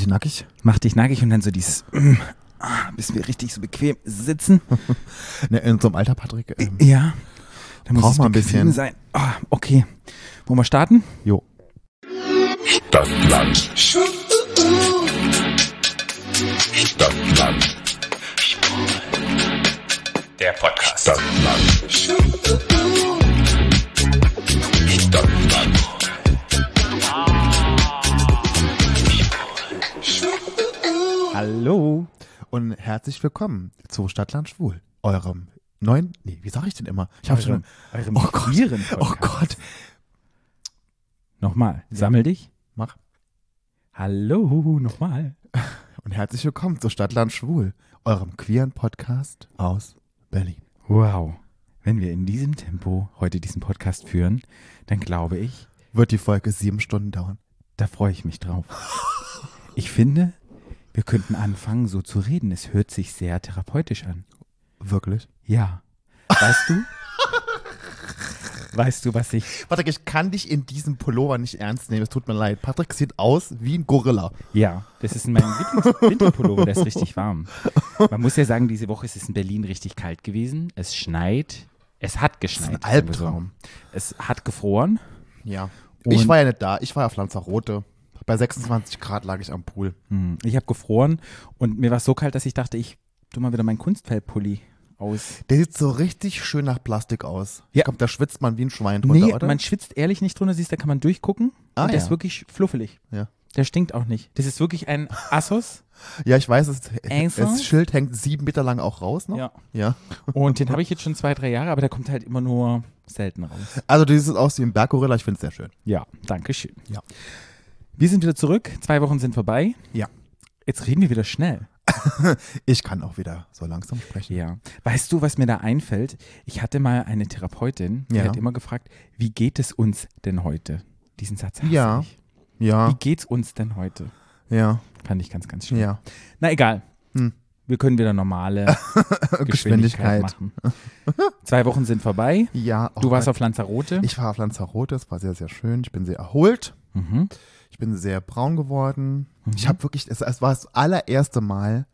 dich nackig. Mach dich nackig und dann so dieses, ah, bis wir richtig so bequem sitzen. Ne, in so einem Alter, Patrick. Ähm, Ja. Dann muss man ein bisschen. sein. Ah, okay. Wollen wir starten? jo. Stadtland. Stadtland. Der Podcast. Stadtland. Stadtland. Hallo. Und herzlich willkommen zu Stadtland Schwul, eurem neuen, nee, wie sage ich denn immer? Ich habe schon, Eurem oh Gott, oh. Gott, Nochmal. Sammel dich. mach. Hallo. Nochmal. Und herzlich willkommen zu Stadtland Schwul, eurem queeren Podcast aus Berlin. Wow. Wenn wir in diesem Tempo heute diesen Podcast führen, dann glaube ich, Wird die Folge sieben Stunden dauern. da freue ich mich drauf. Ich finde, wir könnten anfangen, so zu reden. Es hört sich sehr therapeutisch an. Wirklich? Ja. Weißt du? weißt du, was ich. Patrick, ich kann dich in diesem Pullover nicht ernst nehmen. Es tut mir leid. Patrick sieht aus wie ein Gorilla. Ja, das ist mein Lieblings-Winterpullover, der ist richtig warm. Man muss ja sagen, diese Woche ist es in Berlin richtig kalt gewesen. Es schneit. Es hat geschneit. ein sagen wir so. Albtraum. Es hat gefroren. Ja. Und- ich war ja nicht da. Ich war auf Lanzarote. Bei 26 Grad lag ich am Pool. Hm, Ich habe gefroren und mir war es so kalt, dass ich dachte, ich tu mal wieder meinen Kunstfellpulli aus. Der sieht so richtig schön nach Plastik aus. Ja. Ich glaube, da schwitzt man wie ein Schwein drunter, Nee, oder? man schwitzt ehrlich nicht drunter, siehst, da kann man durchgucken. Ah, und der ja. ist wirklich fluffelig. Ja. Der stinkt auch nicht. Das ist wirklich ein Assos. Ja, ich weiß, es, das Schild hängt sieben Meter lang auch raus noch. ja. Ja. Und den habe ich jetzt schon zwei, drei Jahre, aber der kommt halt immer nur selten raus. Also, du siehst aus wie ein Berggorilla. Ich finde es sehr schön. Ja, danke schön. Ja. Wir sind wieder zurück. Zwei Wochen sind vorbei. Ja. Jetzt reden wir wieder schnell. Ich kann auch wieder so langsam sprechen. Ja. Weißt du, was mir da einfällt? Ich hatte mal eine Therapeutin, die Ja. hat immer gefragt, wie geht es uns denn heute? Diesen Satz hasse Ja. ich. Ja, Wie geht's uns denn heute? ja, Fand ich ganz, ganz schön. ja. Na egal. Hm. Wir können wieder normale Geschwindigkeit Geschwindigkeit. machen. Zwei Wochen sind vorbei. Ja. oh Du warst Gott. auf Lanzarote. Ich war auf Lanzarote. Es war sehr, sehr schön. Ich bin sehr erholt. Mhm. Ich bin sehr braun geworden. Mhm. Ich habe wirklich, es, es war das allererste Mal,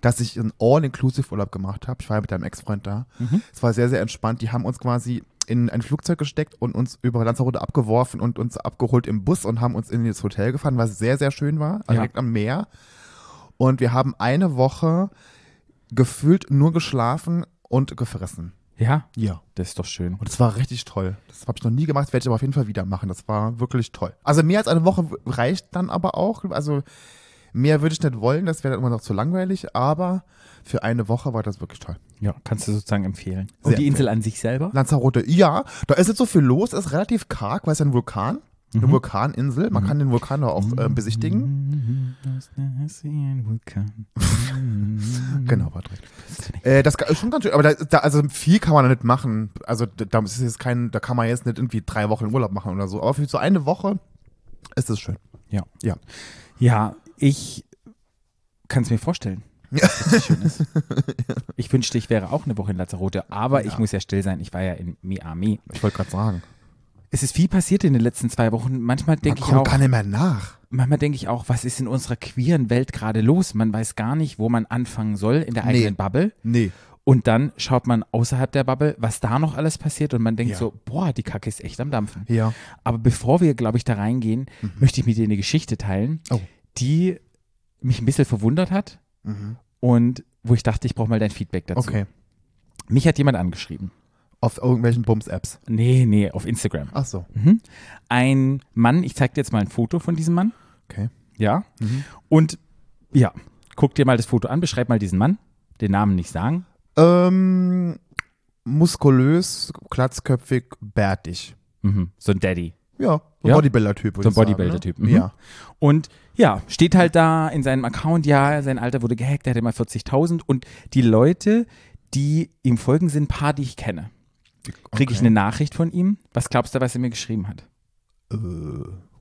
dass ich einen All-Inclusive-Urlaub gemacht habe. Ich war ja mit einem Ex-Freund da. Mhm. Es war sehr, sehr entspannt. Die haben uns quasi in ein Flugzeug gesteckt und uns über Lanzarote abgeworfen und uns abgeholt im Bus und haben uns in das Hotel gefahren, was sehr, sehr schön war, also Ja. direkt am Meer. Und wir haben eine Woche gefühlt nur geschlafen und gefressen. Ja, Ja. das ist doch schön. Und es war richtig toll. Das habe ich noch nie gemacht, werde ich aber auf jeden Fall wieder machen. Das war wirklich toll. Also mehr als eine Woche reicht dann aber auch. Also mehr würde ich nicht wollen, das wäre dann immer noch zu langweilig, aber für eine Woche war das wirklich toll. Ja, kannst du sozusagen empfehlen. Sehr Und die Insel an sich selber? Lanzarote, ja, da ist jetzt so viel los, ist relativ karg, weil es ein Vulkan, eine Mhm. Vulkaninsel, man kann den Vulkan da auch äh, besichtigen. Genau, Patrick. Äh, das ist schon ganz schön, aber da, da, also viel kann man da nicht machen. Also da, ist jetzt kein, da kann man jetzt nicht irgendwie drei Wochen Urlaub machen oder so. Aber für so eine Woche ist es schön. Ja. Ja. Ja, ich kann es mir vorstellen. ist. Ich wünschte, ich wäre auch eine Woche in Lanzarote, aber ich Ja. muss ja still sein. Ich war ja in Miami. Ich wollte gerade sagen. Es ist viel passiert in den letzten zwei Wochen. Manchmal denke ich man auch, kommt gar nicht mehr nach. manchmal denke ich auch, was ist in unserer queeren Welt gerade los? Man weiß gar nicht, wo man anfangen soll in der Nee. eigenen Bubble. Nee. Und dann schaut man außerhalb der Bubble, was da noch alles passiert und man denkt Ja. so, boah, die Kacke ist echt am Dampfen. Ja. Aber bevor wir, glaube ich, da reingehen, möchte ich mit dir eine Geschichte teilen, Oh. die mich ein bisschen verwundert hat Mhm. und wo ich dachte, ich brauche mal dein Feedback dazu. Okay. Mich hat jemand angeschrieben. Auf irgendwelchen Bums-Apps. Nee, nee, auf Instagram. Ach so. Mhm. Ein Mann, ich zeige dir jetzt mal ein Foto von diesem Mann. Okay. Ja. Mhm. Und ja, guck dir mal das Foto an, beschreib mal diesen Mann. Den Namen nicht sagen. Ähm, muskulös, glatzköpfig, bärtig. Mhm. So ein Daddy. Ja, so ein Ja? Bodybuilder-Typ. So ein sagen, Bodybuilder-Typ. Ne? Mhm. Ja. Und ja, steht halt da in seinem Account, ja, sein Alter wurde gehackt, er hatte mal 40.000 und die Leute, die ihm folgen, sind ein paar, die ich kenne. Kriege ich Okay. eine Nachricht von ihm? Was glaubst du, was er mir geschrieben hat? Äh,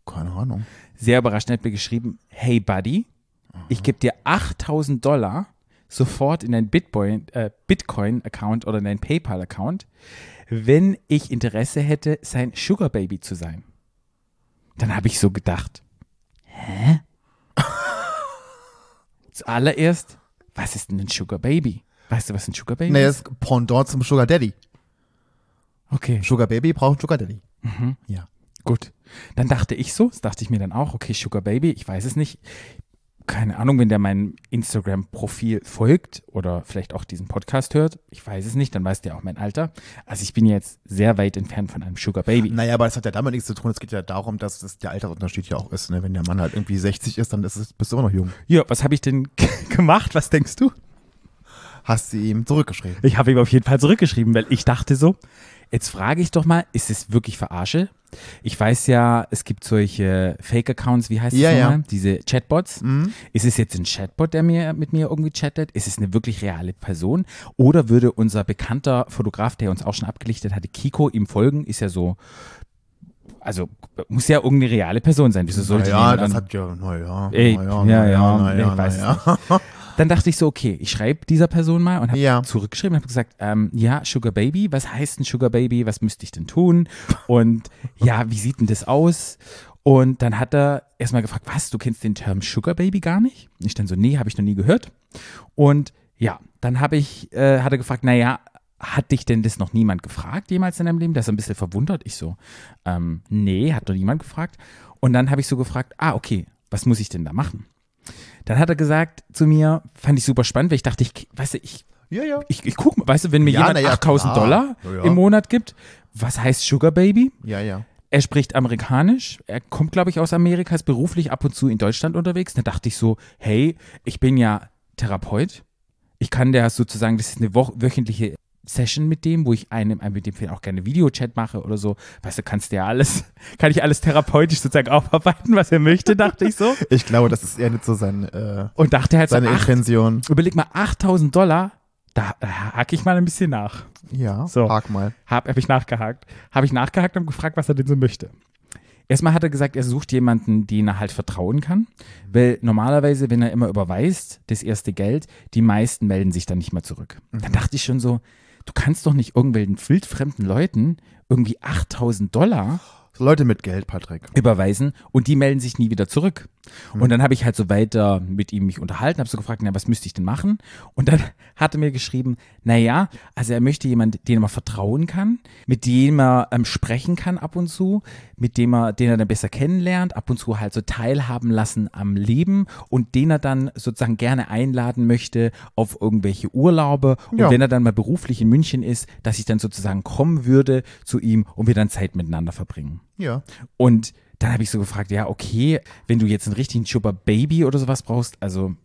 keine Ahnung. Sehr überraschend hat mir geschrieben, hey Buddy, ich gebe dir 8000 Dollar sofort in dein äh, Bitcoin-Account oder in dein PayPal-Account, wenn ich Interesse hätte, sein Sugar Baby zu sein. Dann habe ich so gedacht, hä? zuallererst, was ist denn ein Sugar Baby? Weißt du, was ein Sugar Baby Nee, ist? das ist Pendant zum Sugar Daddy. Okay, Sugar Baby braucht Sugar Daddy. Ja. gut. Dann dachte ich so, das dachte ich mir dann auch, okay, Sugar Baby, ich weiß es nicht. Keine Ahnung, wenn der meinem Instagram-Profil folgt oder vielleicht auch diesen Podcast hört, ich weiß es nicht, dann weiß der auch mein Alter. Also ich bin jetzt sehr weit entfernt von einem Sugar Baby. Naja, aber das hat ja damit nichts zu tun. Es geht ja darum, dass das der Altersunterschied ja auch ist. Ne? Wenn der Mann halt irgendwie 60 ist, dann ist es, bist du immer noch jung. Ja, was habe ich denn gemacht? Was denkst du? Hast du ihm zurückgeschrieben. Ich habe ihm auf jeden Fall zurückgeschrieben, weil ich dachte so, jetzt frage ich doch mal, ist es wirklich Verarsche? Ich weiß ja, es gibt solche Fake-Accounts, wie heißt Ja, das ja. nochmal? Diese Chatbots. Ist es jetzt ein Chatbot, der mir mit mir irgendwie chattet? Ist es eine wirklich reale Person? Oder würde unser bekannter Fotograf, der uns auch schon abgelichtet hatte, Kiko, ihm folgen? Ist ja so, also muss ja irgendeine reale Person sein. Wieso sollte ja, jemand das hat ja, naja. Ey, na ja, ja, na nee, ich weiß es na Dann dachte ich so, okay, ich schreibe dieser Person mal und habe Ja. zurückgeschrieben und habe gesagt, ähm, ja, Sugar Baby, was heißt ein Sugar Baby? Was müsste ich denn tun? Und ja, wie sieht denn das aus? Und dann hat er erstmal gefragt, was, du kennst den Term Sugar Baby gar nicht? Und ich dann so, nee, habe ich noch nie gehört. Und ja, dann habe ich, äh, hat er gefragt, naja, hat dich denn das noch niemand gefragt jemals in deinem Leben? Da ist ein bisschen verwundert. Ich so, ähm, nee, hat noch niemand gefragt. Und dann habe ich so gefragt, ah, okay, was muss ich denn da machen? Dann hat er gesagt zu mir, fand ich super spannend, weil ich dachte, ich, weißt du, ich, Ja, ja. ich, ich guck mal, weißt du, wenn mir Ja, jemand ja, 8000 klar. Dollar im Monat gibt, was heißt Sugar Baby? Ja, ja. Er spricht amerikanisch, er kommt, glaube ich, aus Amerika, ist beruflich ab und zu in Deutschland unterwegs. Da dachte ich so, hey, ich bin ja Therapeut. Ich kann der sozusagen, das ist eine wöchentliche Session mit dem, wo ich einem, einem mit dem auch gerne Videochat mache oder so. Weißt du, kannst du ja alles, kann ich alles therapeutisch sozusagen aufarbeiten, was er möchte, dachte ich so. Ich glaube, das ist eher nicht so sein, äh, Und dachte halt so, seine ach, Intention. überleg mal, 8000 Dollar, da, da hake ich mal ein bisschen nach. Ja, So. frag mal. Habe hab ich nachgehakt. Habe ich nachgehakt und gefragt, was er denn so möchte. Erstmal hat er gesagt, er sucht jemanden, den er halt vertrauen kann. Weil normalerweise, wenn er immer überweist, das erste Geld, die meisten melden sich dann nicht mehr zurück. Dann dachte ich schon so, du kannst doch nicht irgendwelchen wildfremden Leuten irgendwie 8000 Dollar Leute mit Geld, Patrick. überweisen und die melden sich nie wieder zurück. Und dann habe ich halt so weiter mit ihm mich unterhalten, habe so gefragt, na, was müsste ich denn machen? Und dann hat er mir geschrieben, naja, also er möchte jemanden, dem er vertrauen kann, mit dem er ähm, sprechen kann ab und zu, mit dem er, den er dann besser kennenlernt, ab und zu halt so teilhaben lassen am Leben und den er dann sozusagen gerne einladen möchte auf irgendwelche Urlaube. Und Ja. wenn er dann mal beruflich in München ist, dass ich dann sozusagen kommen würde zu ihm und wir dann Zeit miteinander verbringen. Ja. Und dann habe ich so gefragt, ja, okay, wenn du jetzt einen richtigen Sugar Baby oder sowas brauchst, also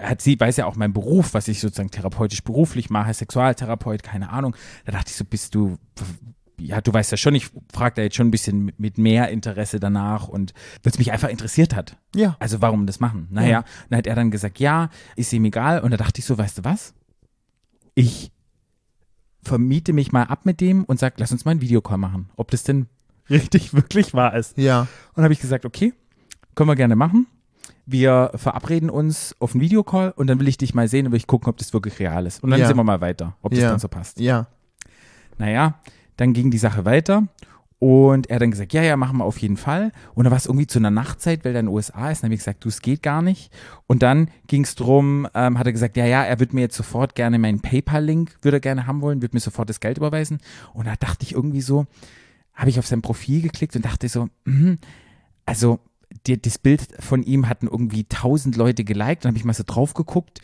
hat sie, weiß ja auch mein Beruf, was ich sozusagen therapeutisch beruflich mache, Sexualtherapeut, keine Ahnung. Da dachte ich so, bist du, ja, du weißt ja schon, ich frage da jetzt schon ein bisschen mit- mehr Interesse danach und weil es mich einfach interessiert hat. Ja. Also warum das machen? Naja, dann hat er dann gesagt, ja, ist ihm egal. Und da dachte ich so, weißt du was? Ich vermiete mich mal ab mit dem und sag, lass uns mal einen Videocall machen. Ob das denn richtig wirklich wahr ist. Ja. Und habe ich gesagt, okay, können wir gerne machen. Wir verabreden uns auf einen Videocall und dann will ich dich mal sehen und will ich gucken, ob das wirklich real ist. Und dann Ja. sehen wir mal weiter, ob das Ja. dann so passt. Ja. Naja, dann ging die Sache weiter und er hat dann gesagt, ja, ja, machen wir auf jeden Fall. Und dann war es irgendwie zu einer Nachtzeit, weil er in den USA ist. Dann habe ich gesagt, du, es geht gar nicht. Und dann ging es drum, ähm, hat er gesagt, ja, ja, er würde mir jetzt sofort gerne meinen PayPal-Link, würde er gerne haben wollen, würde mir sofort das Geld überweisen. Und da dachte ich irgendwie so, habe ich auf sein Profil geklickt und dachte so, mhm, also die, das Bild von ihm hatten irgendwie tausend Leute geliked. Dann habe ich mal so drauf geguckt.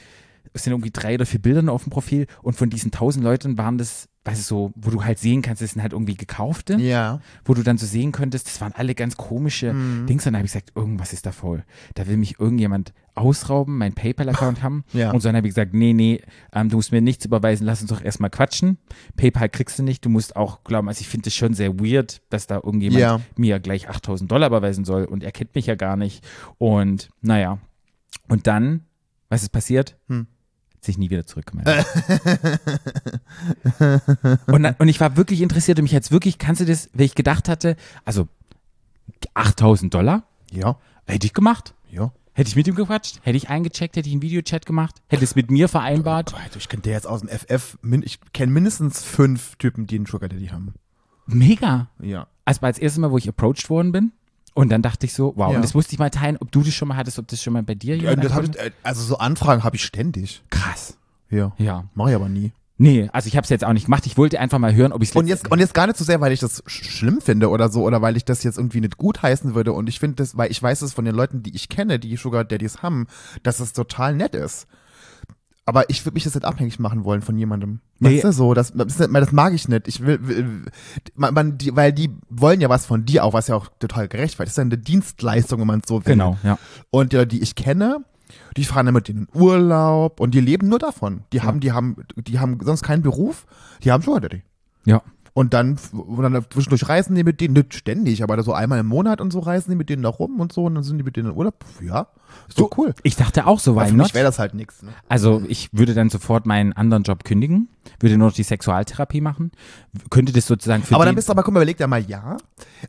Es sind irgendwie drei oder vier Bilder auf dem Profil und von diesen tausend Leuten waren das, weißt du, so, wo du halt sehen kannst, das sind halt irgendwie gekaufte, Ja. wo du dann so sehen könntest, das waren alle ganz komische Dings. Und dann habe ich gesagt, irgendwas ist da faul. Da will mich irgendjemand ausrauben, meinen PayPal-Account haben. Ja. Und so dann habe ich gesagt, nee, nee, ähm, du musst mir nichts überweisen, lass uns doch erstmal quatschen. PayPal kriegst du nicht, du musst auch glauben, also ich finde es schon sehr weird, dass da irgendjemand Ja. mir gleich 8000 Dollar überweisen soll und er kennt mich ja gar nicht. Und naja, und dann, was ist passiert? Hm. Sich nie wieder zurückgemeldet. und, und ich war wirklich interessiert und mich jetzt wirklich, kannst du das, weil ich gedacht hatte, also 8000 Dollar Ja. hätte ich gemacht. Ja. Hätte ich mit ihm gequatscht, hätte ich eingecheckt, hätte ich einen Videochat gemacht, hätte es mit mir vereinbart. Ich kenne der jetzt aus dem FF. Ich kenne mindestens fünf Typen, die einen Sugar Daddy haben. Mega. Ja. Also war das erste Mal, wo ich approached worden bin Und dann dachte ich so, wow, Ja. und das musste ich mal teilen, ob du das schon mal hattest, ob das schon mal bei dir Ja, jemand angefangen ich, äh, also so Anfragen habe ich ständig. Krass. Ja. Ja. Mache ich aber nie. Nee, also ich habe es jetzt auch nicht gemacht. Ich wollte einfach mal hören, ob ich es Und jetzt, und jetzt gar nicht so sehr, weil ich das sch- schlimm finde oder so, oder weil ich das jetzt irgendwie nicht gut heißen würde. Und ich finde das, weil ich weiß es von den Leuten, die ich kenne, die Sugar Daddies haben, dass es total nett ist. Aber ich würde mich das nicht abhängig machen wollen von jemandem. Nee. Weißt du, so, das, das, mag ich nicht. Ich will, will man, man, die, weil die wollen ja was von dir auch, was ja auch total gerechtfertigt ist. Das ist ja eine Dienstleistung, wenn man es so will. Genau, ja. Und die, die ich kenne, die fahren dann mit denen in Urlaub und die leben nur davon. Die haben, die haben, die haben sonst keinen Beruf, die haben Sugar Daddy. Ja. Und dann, und dann zwischendurch reisen die mit denen, nicht ständig, aber so einmal im Monat und so reisen die mit denen da rum und so und dann sind die mit denen in Urlaub. Ja, ist doch cool. Ich dachte auch so, für not? mich wäre das halt nichts. Ne? Also ich würde dann sofort meinen anderen Job kündigen, würde nur noch die Sexualtherapie machen, könnte das sozusagen für Aber dann bist du, aber guck mal, überleg dir mal, ja.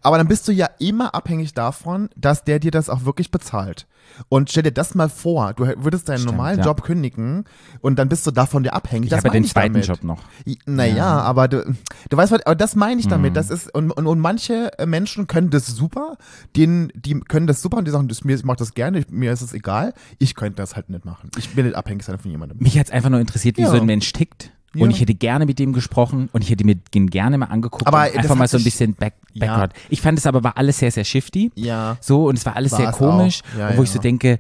Aber dann bist du ja immer abhängig davon, dass der dir das auch wirklich bezahlt. Und stell dir das mal vor, du würdest deinen Stimmt, normalen ja. Job kündigen und dann bist du davon dir abhängig. ich das habe ja den zweiten damit. Job noch. Naja, aber du, du weißt was, aber das meine ich Mhm. damit. Das ist, und, und, und manche äh, Menschen können das super, denen, die können das super und die sagen, das, mir, ich mach das gerne, ich, mir ist es egal. Ich könnte das halt nicht machen. Ich bin nicht abhängig sein von jemandem. Mich hat es einfach nur interessiert, wie Ja. so ein Mensch tickt. Ja. Und ich hätte gerne mit dem gesprochen und ich hätte mir den gerne mal angeguckt Aber einfach mal so ein bisschen back, Ja. Background. Ich fand es aber war alles sehr, sehr shifty. Ja. So, und es war alles War sehr komisch. Ja, wo ich ja. so denke,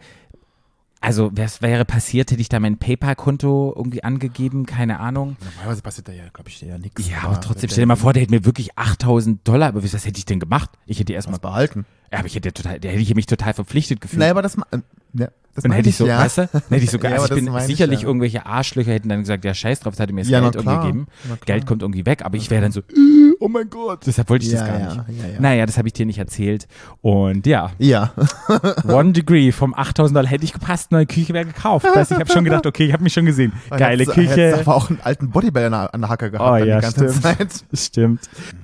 also was wäre passiert, hätte ich da mein PayPal-Konto irgendwie angegeben, keine Ahnung. Normalerweise passiert da ja, glaube ich, ja nichts. Ja, aber trotzdem, stell dir mal vor, der hätte mir wirklich 8000 Dollar, aber was hätte ich denn gemacht? Ich hätte erstmal, behalten. ja, aber ich hätte total, da hätte ich mich total verpflichtet gefühlt. Naja, aber das, äh, ja, das dann hätte ich so, ja. weißt du, dann hätte ich sogar, Ja, also ich bin das meine ich, sicherlich ja. irgendwelche Arschlöcher hätten dann gesagt, ja, scheiß drauf, das hat er mir das Ja, Geld irgendwie gegeben. Geld kommt irgendwie weg, aber ich wäre dann so, äh, oh mein Gott, deshalb wollte ich das gar nicht. ja, ja. Naja, das habe ich dir nicht erzählt. Und ja, Ja. One Degree vom 8000 Dollar hätte ich gepasst, neue Küche wäre gekauft. Weißt, du, ich habe schon gedacht, okay, ich habe mich schon gesehen. Geile Hättest- Küche. hättest aber auch einen alten Bodybuilder an der- Hacke gehabt Oh ja, die ganze stimmt. Zeit. Stimmt.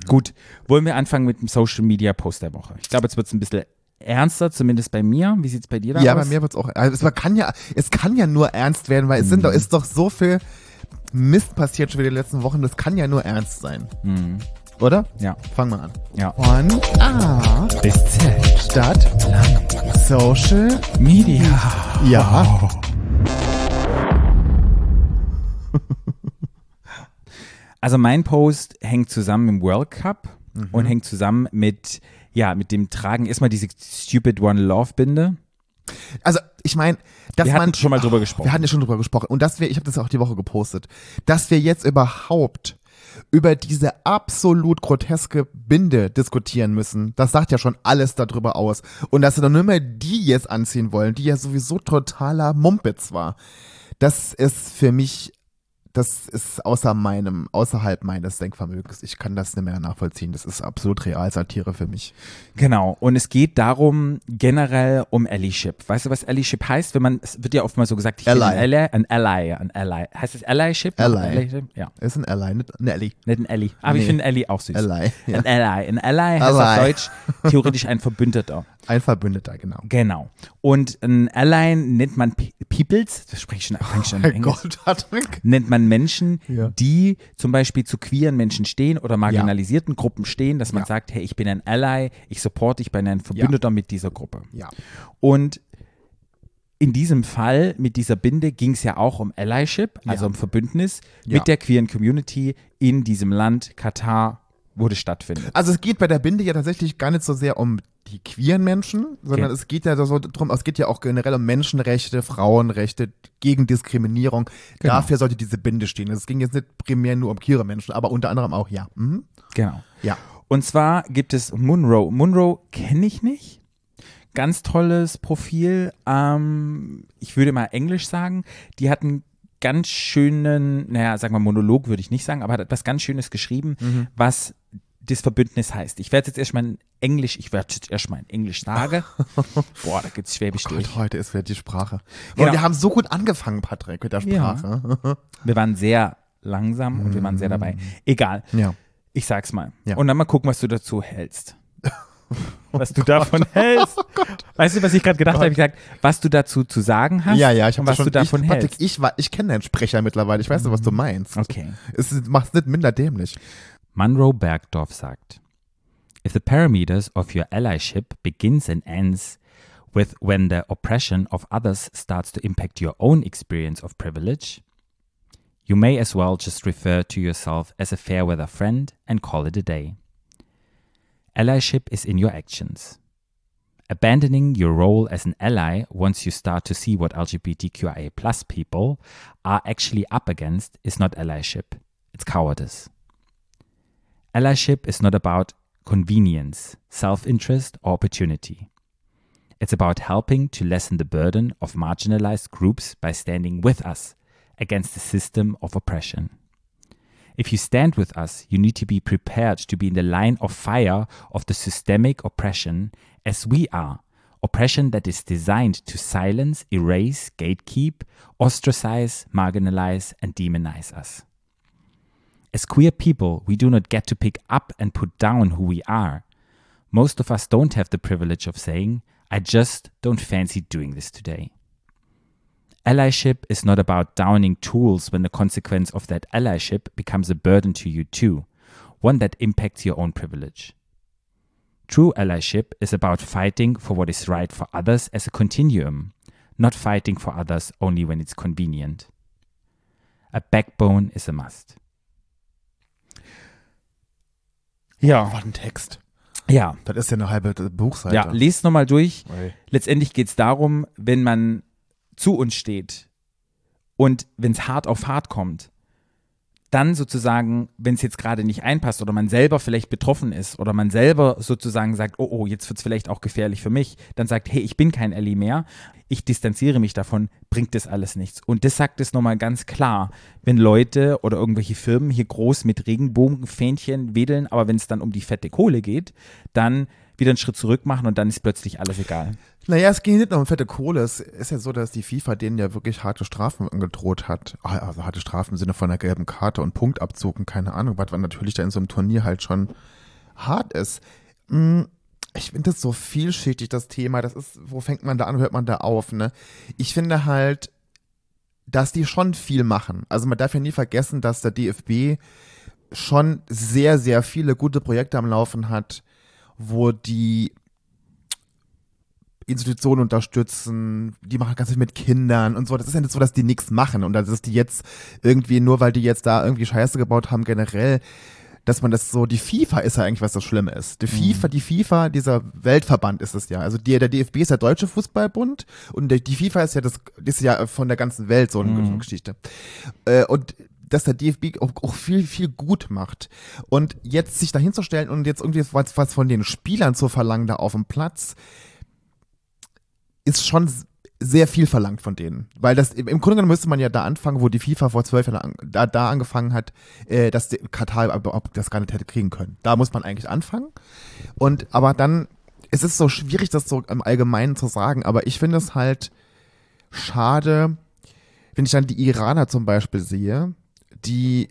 Gut, wollen wir anfangen mit dem Social Media Post der Woche? Ich glaube, jetzt wird es ein bisschen ernster, zumindest bei mir. Wie sieht es bei dir da Ja, aus? bei mir wird's auch. Also es kann ja, es kann ja nur ernst werden, weil es sind doch, Mhm. ist doch so viel Mist passiert schon wieder die letzten Wochen. Das kann ja nur ernst sein, Mhm. oder? Ja, Fang mal an. ja. Von A Bis Z. Stadt Social. Media. Ja. Also mein Post hängt zusammen mit dem World Cup Mhm. und hängt zusammen mit, ja, mit dem Tragen erstmal diese Stupid One Love Binde. Also ich meine, dass Wir man hatten schon mal drüber gesprochen. Wir hatten ja schon drüber gesprochen. Und dass wir, ich habe das auch die Woche gepostet, dass wir jetzt überhaupt über diese absolut groteske Binde diskutieren müssen, das sagt ja schon alles darüber aus. Und dass sie dann nur mehr die jetzt anziehen wollen, die ja sowieso totaler Mumpitz war. Das ist für mich, das ist außer meinem, außerhalb meines Denkvermögens. Ich kann das nicht mehr nachvollziehen. Das ist absolut Realsatire für mich. Genau. Und es geht darum, generell um Allyship. Weißt du, was Allyship heißt? Wenn man, es wird ja oft mal so gesagt, ich bin Ally. ein Ally, ein Ally, ein Ally. Heißt es Allyship? Ally. Allyship? Ja. Ist ein Ally, nicht ein Ally. Nicht ein Ally. Aber ich Nee. finde Ally auch süß. Ally. Ja. Ein Ally. Ein Ally heißt auf. Deutsch theoretisch ein Verbündeter. Ein Verbündeter, genau. Genau. Und ein Ally nennt man Pe- Peoples, das spreche ich schon, ich schon Mein Englisch. Gott, Patrick. Nennt man Menschen, Ja. die zum Beispiel zu queeren Menschen stehen oder marginalisierten Gruppen stehen, dass man Ja. sagt, hey, ich bin ein Ally, ich supporte, ich bin ein Verbündeter mit dieser Gruppe. Ja. Und in diesem Fall mit dieser Binde ging es ja auch um Allyship, also Ja. um Verbündnis Ja. mit der queeren Community in diesem Land Katar, wo das stattfindet. Also es geht bei der Binde ja tatsächlich gar nicht so sehr um die queeren Menschen, sondern Okay. es geht ja so drum, es geht ja auch generell um Menschenrechte, Frauenrechte, gegen Diskriminierung. Genau. Dafür sollte diese Binde stehen. Es ging jetzt nicht primär nur um queere Menschen, aber unter anderem auch, ja. Mhm. Genau. Ja. Und zwar gibt es Munro. Munro kenne ich nicht. Ganz tolles Profil. Ähm, ich würde mal Englisch sagen. Die hat einen ganz schönen, naja, sagen wir Monolog würde ich nicht sagen, aber hat etwas ganz Schönes geschrieben, Mhm. was das Verbündnis heißt. Ich werde jetzt erstmal in Englisch, ich werde jetzt erstmal in Englisch sagen. Boah, da geht's Schwäbisch durch. Gott, heute ist wieder die Sprache. Genau. Wir haben so gut angefangen, Patrick, mit der Ja. Sprache. Wir waren sehr langsam und wir waren sehr dabei. Egal. Ja. Ich sag's mal. Ja. Und dann mal gucken, was du dazu hältst. was du davon hältst. weißt du, was ich gerade gedacht habe? Ich gesagt, was du dazu zu sagen hast Ja, ja, ich habe was schon, du davon ich, Patrick, hältst. ich, war- ich kenne deinen Sprecher mittlerweile. Ich weiß nicht, was du meinst. Okay. Es macht nicht minder dämlich. Monroe Bergdorf sagt, If the parameters of your allyship begins and ends with when the oppression of others starts to impact your own experience of privilege, you may as well just refer to yourself as a fair weather friend and call it a day. Allyship is in your actions. Abandoning your role as an ally once you start to see what LGBTQIA people are actually up against is not allyship, it's cowardice. Allyship is not about convenience, self interest, or opportunity. It's about helping to lessen the burden of marginalized groups by standing with us against the system of oppression. If you stand with us, you need to be prepared to be in the line of fire of the systemic oppression as we are. Oppression that is designed to silence, erase, gatekeep, ostracize, marginalize, and demonize us. As queer people, we do not get to pick up and put down who we are. Most of us don't have the privilege of saying, I just don't fancy doing this today. Allyship is not about downing tools when the consequence of that allyship becomes a burden to you too, one that impacts your own privilege. True allyship is about fighting for what is right for others as a continuum, not fighting for others only when it's convenient. A backbone is a must. Ja, Was ein Text. ja, Das ist ja eine halbe Buchseite. ja, lest nochmal durch. Ui. Letztendlich geht es darum, wenn man zu uns steht und wenn es hart auf hart kommt, dann sozusagen, wenn es jetzt gerade nicht einpasst oder man selber vielleicht betroffen ist oder man selber sozusagen sagt, oh, oh, jetzt wird es vielleicht auch gefährlich für mich, dann sagt, hey, ich bin kein Ellie mehr, ich distanziere mich davon, bringt das alles nichts. Und das sagt es nochmal ganz klar, wenn Leute oder irgendwelche Firmen hier groß mit Regenbogenfähnchen wedeln, aber wenn es dann um die fette Kohle geht, dann wieder einen Schritt zurück machen und dann ist plötzlich alles egal. Naja, es ging nicht nur um fette Kohle. Es ist ja so, dass die FIFA denen ja wirklich harte Strafen angedroht hat. Ah, Also harte Strafen im Sinne von einer gelben Karte und Punktabzug und keine Ahnung, was natürlich da in so einem Turnier halt schon hart ist. Mm, Ich finde das so vielschichtig, das Thema. Das ist, wo fängt man da an, hört man da auf, ne? Ich finde halt, dass die schon viel machen. Also man darf ja nie vergessen, dass der DFB schon sehr, sehr viele gute Projekte am Laufen hat, wo die Institutionen unterstützen, die machen ganz viel mit Kindern und so. Das ist ja nicht so, dass die nichts machen und dass die jetzt irgendwie, nur weil die jetzt da irgendwie Scheiße gebaut haben, generell, dass man das so, die FIFA ist ja eigentlich, was das Schlimme ist. Die FIFA, die FIFA, dieser Weltverband ist es ja. Also die, der DFB ist der Deutsche Fußballbund und die FIFA ist ja das, ist ja von der ganzen Welt so eine Geschichte. Äh, und dass der DFB auch, auch viel, viel gut macht. Und jetzt sich dahin zu stellen und jetzt irgendwie was, was von den Spielern zu verlangen da auf dem Platz, ist schon sehr viel verlangt von denen. Weil das, im Grunde genommen müsste man ja da anfangen, wo die FIFA vor zwölf Jahren da, da angefangen hat, äh, dass die Katar überhaupt das gar nicht hätte kriegen können. Da muss man eigentlich anfangen. Und, aber dann, es ist so schwierig, das so im Allgemeinen zu sagen, aber ich finde es halt schade, wenn ich dann die Iraner zum Beispiel sehe, die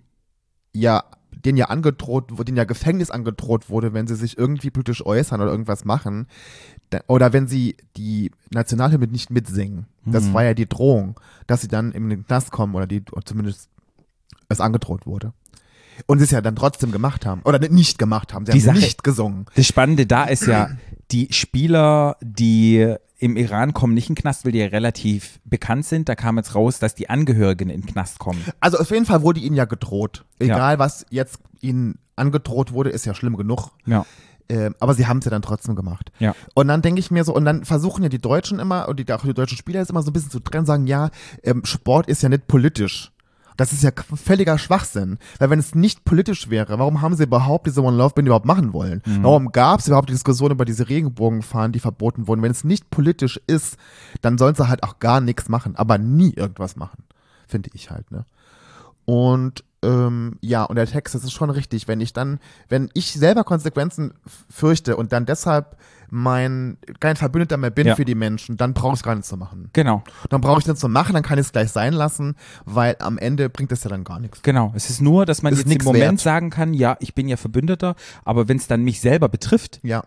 ja, denen ja angedroht, denen ja Gefängnis angedroht wurde, wenn sie sich irgendwie politisch äußern oder irgendwas machen. Oder wenn sie die Nationalhymne nicht mitsingen. Das war ja die Drohung, dass sie dann in den Knast kommen oder die oder zumindest es angedroht wurde. Und sie es ja dann trotzdem gemacht haben. Oder nicht gemacht haben. Sie Die haben Sache- nicht gesungen. Das Spannende da ist ja, die Spieler, die im Iran kommen, nicht in den Knast, weil die ja relativ bekannt sind. Da kam jetzt raus, dass die Angehörigen in den Knast kommen. Also auf jeden Fall wurde ihnen ja gedroht. Egal, was jetzt ihnen angedroht wurde, ist ja schlimm genug. Ja. Ähm, aber sie haben es ja dann trotzdem gemacht. Ja. Und dann denke ich mir so, und dann versuchen ja die Deutschen immer, und die, auch die deutschen Spieler jetzt immer so ein bisschen zu trennen, sagen, ja, ähm, Sport ist ja nicht politisch. Das ist ja völliger Schwachsinn. Weil wenn es nicht politisch wäre, warum haben sie überhaupt diese One Love Band überhaupt machen wollen? Warum gab es überhaupt die Diskussion über diese Regenbogenfahnen, die verboten wurden? Wenn es nicht politisch ist, dann sollen sie halt auch gar nichts machen, aber nie irgendwas machen. Finde ich halt, ne? Und ähm, ja, und der Text, das ist schon richtig. Wenn ich dann, wenn ich selber Konsequenzen fürchte und dann deshalb mein kein Verbündeter mehr bin Ja. für die Menschen, dann brauche ich gar nichts zu machen. Genau, Dann brauche ich nichts zu machen, dann kann ich es gleich sein lassen, weil am Ende bringt es ja dann gar nichts. genau. Es ist nur, dass man Ist jetzt im Moment wert. sagen kann, ja, ich bin ja Verbündeter, aber wenn es dann mich selber betrifft, Ja,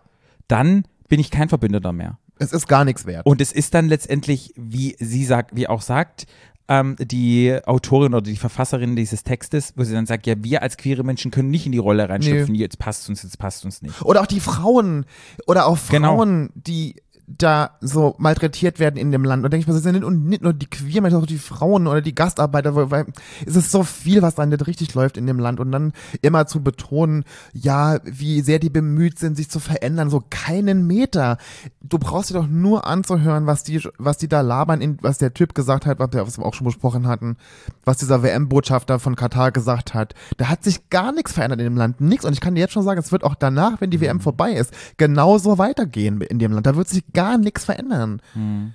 dann bin ich kein Verbündeter mehr. es ist gar nichts wert. Und es ist dann letztendlich, wie sie sagt, wie auch sagt, ähm, die Autorin oder die Verfasserin dieses Textes, wo sie dann sagt, ja, wir als queere Menschen können nicht in die Rolle reinschlüpfen, jetzt passt uns, jetzt passt uns nicht. Oder auch die Frauen, oder auch Genau. Frauen, die da so malträtiert werden in dem Land. Und denke ich mir, es sind nicht, und nicht nur die queer Menschen, auch die Frauen oder die Gastarbeiter, weil, weil es ist so viel, was dann nicht richtig läuft in dem Land. Und dann immer zu betonen, ja, wie sehr die bemüht sind, sich zu verändern, so keinen Meter. Du brauchst dir doch nur anzuhören, was die, was die da labern, in, was der Typ gesagt hat, was wir was wir auch schon besprochen hatten, was dieser WM-Botschafter von Katar gesagt hat. Da hat sich gar nichts verändert in dem Land. Nichts. Und ich kann dir jetzt schon sagen, es wird auch danach, wenn die WM vorbei ist, genauso weitergehen in dem Land. Da wird sich gar nichts verändern.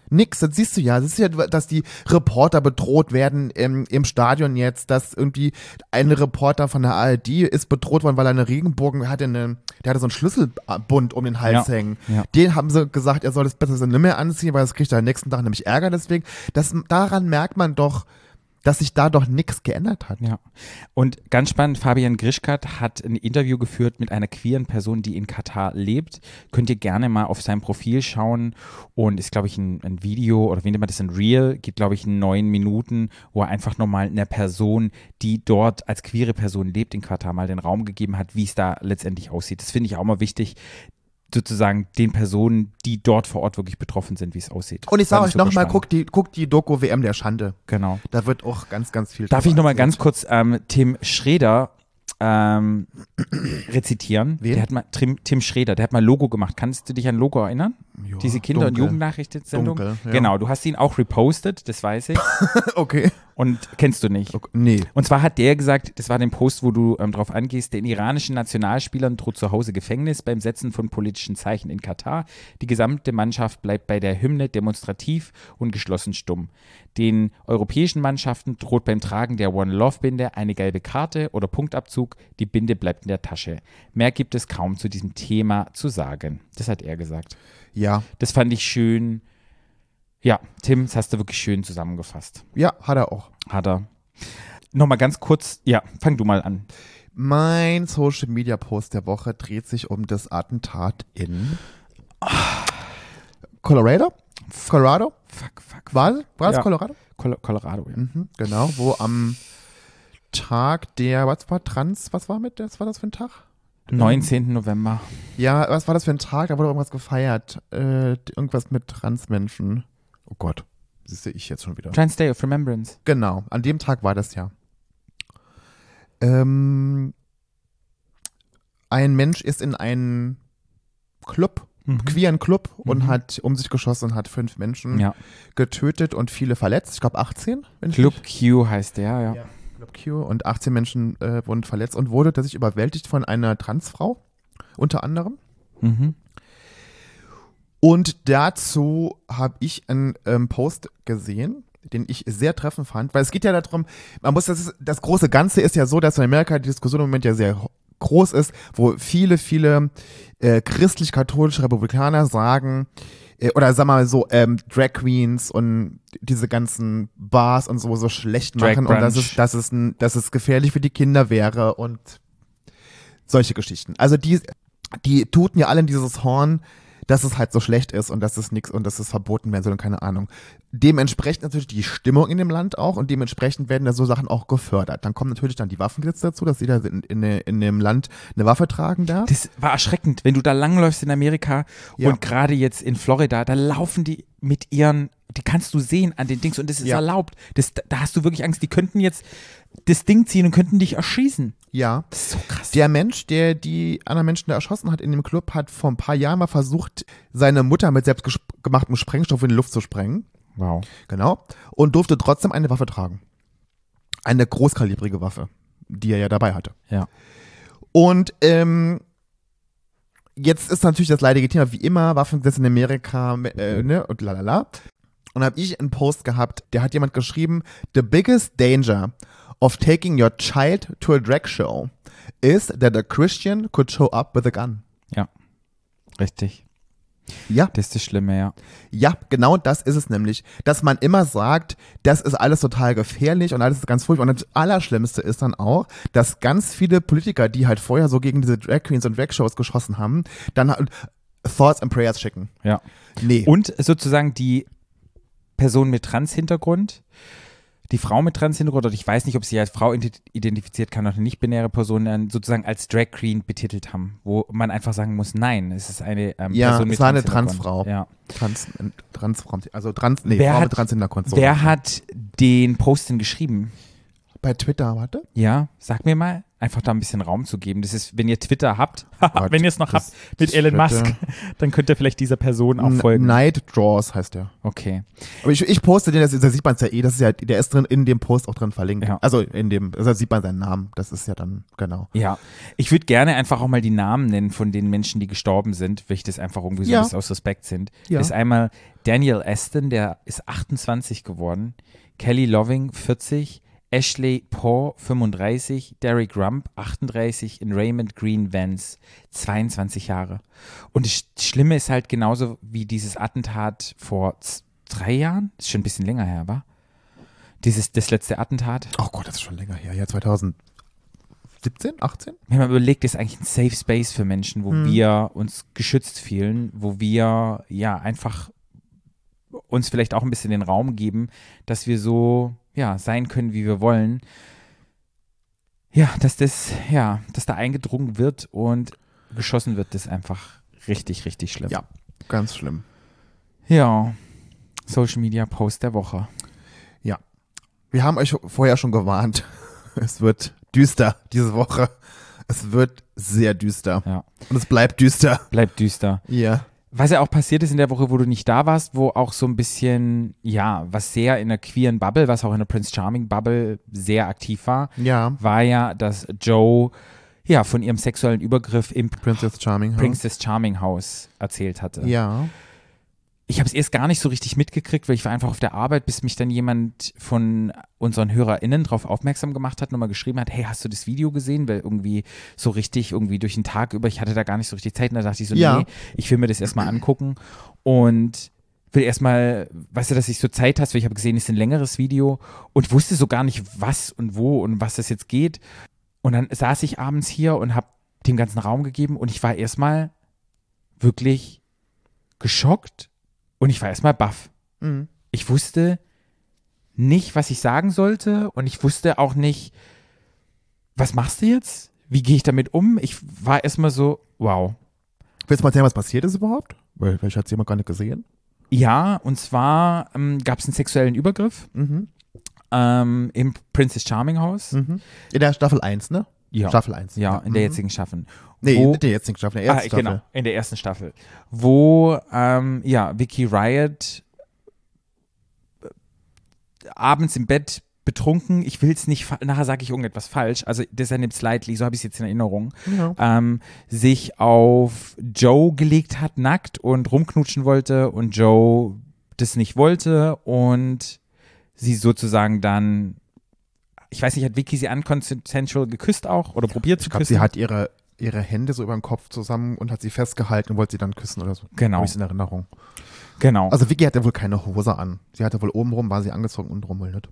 Nix. Das siehst du ja. Das ist ja, dass die Reporter bedroht werden im, im Stadion jetzt, dass irgendwie ein Reporter von der ARD ist bedroht worden, weil er eine Regenbogen hatte, eine, der hatte so einen Schlüsselbund um den Hals Ja. hängen. Ja. Den haben sie gesagt, er soll das besser nicht mehr anziehen, weil das kriegt er am nächsten Tag nämlich Ärger deswegen. Das, daran merkt man doch, dass sich da doch nichts geändert hat. Ja. Und ganz spannend, Fabian Grischkat hat ein Interview geführt mit einer queeren Person, die in Katar lebt. Könnt ihr gerne mal auf sein Profil schauen und ist, glaube ich, ein, ein Video oder wie nennt man das, ein Reel, geht, glaube ich, in neun Minuten, wo er einfach nochmal einer Person, die dort als queere Person lebt in Katar, mal den Raum gegeben hat, wie es da letztendlich aussieht. Das finde ich auch mal wichtig, sozusagen den Personen, die dort vor Ort wirklich betroffen sind, wie es aussieht. Und ich sage euch nochmal, guckt die, guckt die Doku WM der Schande. Genau. Da wird auch ganz, ganz viel Darf ich nochmal ganz kurz ähm, Tim Schreder ähm, rezitieren? Wen? Der hat mal, Tim, Tim Schreder, der hat mal Logo gemacht. Kannst du dich an Logo erinnern? Ja, Diese Kinder- und dunkel. Jugendnachrichtensendung? Dunkel, ja. Genau, du hast ihn auch repostet, das weiß ich. Okay. Und kennst du nicht. okay. Nee. Und zwar hat der gesagt, das war den Post, wo du ähm, drauf angehst, den iranischen Nationalspielern droht zu Hause Gefängnis beim Setzen von politischen Zeichen in Katar. Die gesamte Mannschaft bleibt bei der Hymne demonstrativ und geschlossen stumm. Den europäischen Mannschaften droht beim Tragen der One Love Binde eine gelbe Karte oder Punktabzug. Die Binde bleibt in der Tasche. Mehr gibt es kaum zu diesem Thema zu sagen. Das hat er gesagt. Ja. Das fand ich schön. Ja, Tim, das hast du wirklich schön zusammengefasst. Ja, hat er auch. Hat er. Nochmal ganz kurz, ja, fang du mal an. Mein Social Media Post der Woche dreht sich um das Attentat in Colorado? Colorado? Fuck, fuck. War es? War es Ja. Colorado? Col Colorado, ja. Mhm, genau, wo am Tag der, was war Trans, was war mit, was war das für ein Tag? 19. November. Ja, was war das für ein Tag? Da wurde irgendwas gefeiert. Äh, irgendwas mit Transmenschen. Oh Gott, das sehe ich jetzt schon wieder. Trans Day of Remembrance. Genau, an dem Tag war das ja. Ähm, ein Mensch ist in einen Club, Mhm. queeren Club und Mhm. hat um sich geschossen und hat fünf Menschen Ja. getötet und viele verletzt. Ich glaube 18. Wenn ich Club mich- Q heißt der, ja. Ja. Club Q und 18 Menschen äh, wurden verletzt und wurde tatsächlich überwältigt von einer Transfrau, unter anderem. Mhm. Und dazu habe ich einen ähm, Post gesehen, den ich sehr treffend fand, weil es geht ja darum, man muss, das, ist, das große Ganze ist ja so, dass in Amerika die Diskussion im Moment ja sehr groß ist, wo viele, viele äh, christlich-katholische Republikaner sagen, äh, oder sag mal so, ähm, Drag Queens und diese ganzen Bars und so so schlecht Drag machen und dass es, dass, es ein, dass es gefährlich für die Kinder wäre und solche Geschichten. Also die, die tuten ja alle in dieses Horn, dass es halt so schlecht ist und dass es nichts und dass es verboten werden soll und keine Ahnung. Dementsprechend natürlich die Stimmung in dem Land auch und dementsprechend werden da so Sachen auch gefördert. Dann kommen natürlich dann die Waffengesetze dazu, dass jeder in, in, in dem Land eine Waffe tragen darf. Das war erschreckend, wenn du da langläufst in Amerika Ja. und gerade jetzt in Florida, da laufen die mit ihren, die kannst du sehen an den Dings und das ist Ja. erlaubt. Das, da hast du wirklich Angst, die könnten jetzt das Ding ziehen und könnten dich erschießen. Ja. Das ist so krass. Der Mensch, der die anderen Menschen da erschossen hat in dem Club, hat vor ein paar Jahren mal versucht, seine Mutter mit selbstgemachtem Sprengstoff in die Luft zu sprengen. wow. Genau. Und durfte trotzdem eine Waffe tragen. Eine großkalibrige Waffe, die er ja dabei hatte. Ja. Und ähm, jetzt ist natürlich das leidige Thema, wie immer, Waffengesetze in Amerika, äh, ne, und lalala. Und habe ich einen Post gehabt, der hat jemand geschrieben, The biggest danger of taking your child to a drag show is that a Christian could show up with a gun. Ja. Richtig. Ja, Das ist das Schlimme, ja. ja, genau das ist es nämlich, dass man immer sagt, das ist alles total gefährlich und alles ist ganz furchtbar. Und das Allerschlimmste ist dann auch, dass ganz viele Politiker, die halt vorher so gegen diese Drag Queens und Drag Shows geschossen haben, dann halt Thoughts and Prayers schicken. Ja. Nee. Und sozusagen die Person mit Trans-Hintergrund die Frau mit Transhintergrund, oder ich weiß nicht, ob sie als Frau ident- identifiziert kann oder nicht-binäre Person dann sozusagen als Drag Queen betitelt haben, wo man einfach sagen muss, nein, es ist eine ähm, Ja, Person mit es war eine. Transfrau. Ja. Trans, Transfrau, also Trans, nee, Wer Frau hat- mit Transhintergrund. so. Wer hat den Post denn geschrieben? Bei Twitter, warte. Ja, sag mir mal, einfach da ein bisschen Raum zu geben. Das ist, wenn ihr Twitter habt, Gott, wenn ihr es noch habt mit Elon Twitter. Musk, dann könnt ihr vielleicht dieser Person auch folgen. Night Draws heißt der. Okay. Aber ich, ich poste den, das, da sieht man es ja eh, das ist ja, der ist drin in dem Post auch drin verlinkt. Ja. Also in dem, da sieht man seinen Namen. Das ist ja dann, genau. Ja, ich würde gerne einfach auch mal die Namen nennen von den Menschen, die gestorben sind, weil ich das einfach irgendwie so Ja. aus Respekt sind. Ja. Ist einmal Daniel Aston, der ist 28 geworden, Kelly Loving 40, Ashley Paw 35, Derek Rump 38 und Raymond Green Vance 22 Jahre. Und das Schlimme ist halt genauso wie dieses Attentat vor drei Jahren, ist schon ein bisschen länger her, war? Dieses, das letzte Attentat. Oh Gott, das ist schon länger her. Ja, 2017, 18? wenn man überlegt, ist eigentlich ein Safe Space für Menschen, wo Hm. wir uns geschützt fühlen, wo wir ja einfach uns vielleicht auch ein bisschen den Raum geben, dass wir so ja sein können, wie wir wollen. Ja, dass das ja, dass da eingedrungen wird und geschossen wird, ist einfach richtig, richtig schlimm. Ja, ganz schlimm. Ja. Social Media Post der Woche. Wir haben euch vorher schon gewarnt. Es wird düster diese Woche. Es wird sehr düster. Ja. Und es bleibt düster. Bleibt düster. Ja. Was ja auch passiert ist in der Woche, wo du nicht da warst, wo auch so ein bisschen, ja, was sehr in der queeren Bubble, was auch in der Prince Charming Bubble sehr aktiv war, Ja. war ja, dass Joe ja von ihrem sexuellen Übergriff im Princess Charming. House. Princess Charming Haus erzählt hatte. Ja. Ich habe es erst gar nicht so richtig mitgekriegt, weil ich war einfach auf der Arbeit, bis mich dann jemand von unseren HörerInnen darauf aufmerksam gemacht hat, nochmal geschrieben hat, hey, hast du das Video gesehen? Weil irgendwie so richtig, irgendwie durch den Tag über, ich hatte da gar nicht so richtig Zeit und da dachte ich so, Ja. nee, ich will mir das erstmal angucken und will erstmal, weißt du, dass ich so Zeit hast, weil ich habe gesehen, es ist ein längeres Video und wusste so gar nicht, was und wo und was das jetzt geht. Und dann saß ich abends hier und habe dem ganzen Raum gegeben und ich war erstmal wirklich geschockt und ich war erstmal baff. Mhm. Ich wusste nicht, was ich sagen sollte und ich wusste auch nicht, was machst du jetzt? Wie gehe ich damit um? Ich war erstmal so, wow. Willst du mal erzählen, was passiert ist überhaupt? Weil vielleicht hat es jemand gar nicht gesehen. Ja, und zwar ähm, gab es einen sexuellen Übergriff Mhm. ähm, im Princess Charming Haus. Mhm. In der Staffel 1, ne? Ja. Staffel 1. Ja, in der Mhm. jetzigen Staffel. Nee, Wo- nicht der jetzigen Staffel, in der Ah, ersten Staffel. genau, in der ersten Staffel. Wo, ähm, ja, Vicky Riot äh, abends im Bett betrunken, ich will es nicht, nachher sage ich irgendetwas falsch, also das ist nimmt slightly, so habe ich es jetzt in Erinnerung, Ja. ähm, sich auf Joe gelegt hat, nackt und rumknutschen wollte und Joe das nicht wollte und sie sozusagen dann, ich weiß nicht, hat Vicky sie unconsensual geküsst auch oder probiert zu Ich glaube, küssen? sie hat ihre, ihre Hände so über den Kopf zusammen und hat sie festgehalten und wollte sie dann küssen oder so. Genau. Habe ich in Erinnerung. genau. Also Vicky hatte wohl keine Hose an. Sie hatte wohl obenrum, war sie angezogen und wohl nicht.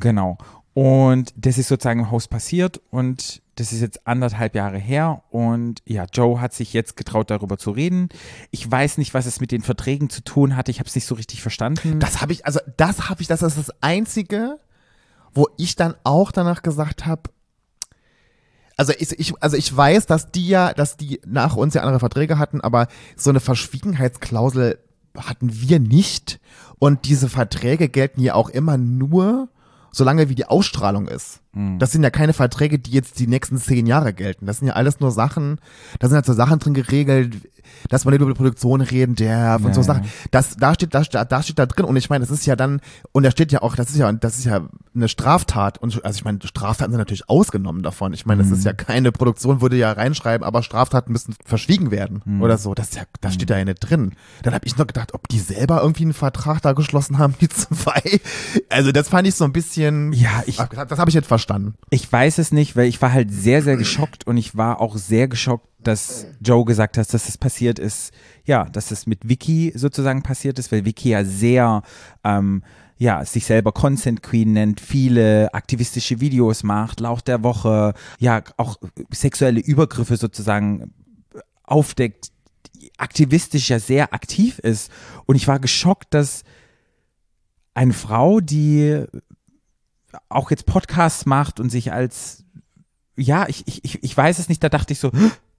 Genau. Und das ist sozusagen im Haus passiert und das ist jetzt anderthalb Jahre her und ja, Joe hat sich jetzt getraut, darüber zu reden. Ich weiß nicht, was es mit den Verträgen zu tun hatte. Ich habe es nicht so richtig verstanden. Das habe ich, also das habe ich, das ist das Einzige, wo ich dann auch danach gesagt habe, also ich, ich, also ich weiß, dass die ja, dass die nach uns ja andere Verträge hatten, aber so eine Verschwiegenheitsklausel hatten wir nicht. Und diese Verträge gelten ja auch immer nur, solange wie die Ausstrahlung ist. Das sind ja keine Verträge, die jetzt die nächsten zehn Jahre gelten. Das sind ja alles nur Sachen, da sind halt so Sachen drin geregelt, dass man nicht über die Produktion reden darf und Ja, so. Sachen. Das, da steht, da, da steht da drin und ich meine, das ist ja dann, und da steht ja auch, das ist ja, das ist ja eine Straftat und also ich meine, Straftaten sind natürlich ausgenommen davon. Ich meine, das ist ja keine Produktion, würde ja reinschreiben, aber Straftaten müssen verschwiegen werden oder so. Das ist ja, das steht da ja nicht drin. Dann habe ich noch gedacht, ob die selber irgendwie einen Vertrag da geschlossen haben, die zwei. Also das fand ich so ein bisschen, Ja, ich- das habe ich jetzt verstanden. Ich weiß es nicht, weil ich war halt sehr, sehr geschockt und ich war auch sehr geschockt, dass Joe gesagt hat, dass das passiert ist, ja, dass das mit Vicky sozusagen passiert ist, weil Vicky ja sehr, ähm, ja, sich selber Consent Queen nennt, viele aktivistische Videos macht, Lauch der Woche, ja, auch sexuelle Übergriffe sozusagen aufdeckt, aktivistisch ja sehr aktiv ist. Und ich war geschockt, dass eine Frau, die auch jetzt Podcasts macht und sich als, ja, ich, ich, ich, weiß es nicht, da dachte ich so,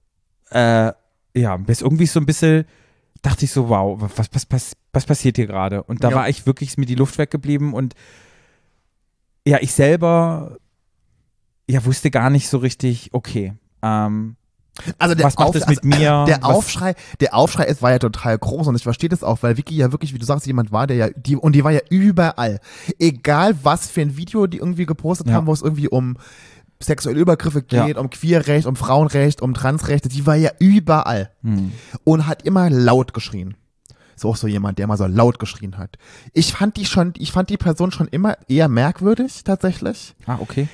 äh, ja, bis irgendwie so ein bisschen, dachte ich so, wow, was, was, was, was passiert hier gerade? Und da Ja. war ich wirklich mir die Luft weggeblieben und ja, ich selber, ja, wusste gar nicht so richtig, okay, ähm, Also der Was macht Auf- es mit also, mir? Der Aufschrei, der Aufschrei ist, war ja total groß und ich verstehe das auch, weil Vicky ja wirklich, wie du sagst, jemand war, der ja, die, und die war ja überall. Egal was für ein Video die irgendwie gepostet Ja. haben, wo es irgendwie um sexuelle Übergriffe Ja. geht, um Queerrecht, um Frauenrecht, um Transrechte, die war ja überall hm. und hat immer laut geschrien. Ist auch so jemand, der immer so laut geschrien hat. Ich fand die schon, ich fand die Person schon immer eher merkwürdig, tatsächlich. ah, okay.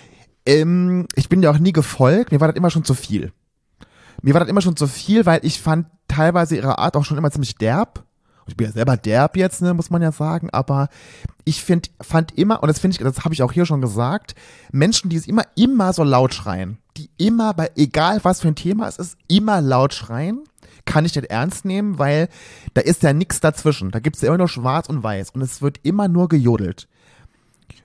Ähm, ich bin ja auch nie gefolgt, mir war das immer schon zu viel. Mir war das immer schon zu viel, weil ich fand teilweise ihre Art auch schon immer ziemlich derb. Ich bin ja selber derb jetzt, ne, muss man ja sagen, aber ich find, fand immer, und das finde ich, das habe ich auch hier schon gesagt, Menschen, die es immer, immer so laut schreien, die immer bei, egal was für ein Thema es ist, immer laut schreien, kann ich nicht ernst nehmen, weil da ist ja nichts dazwischen. Da gibt's ja immer nur schwarz und weiß und es wird immer nur gejodelt.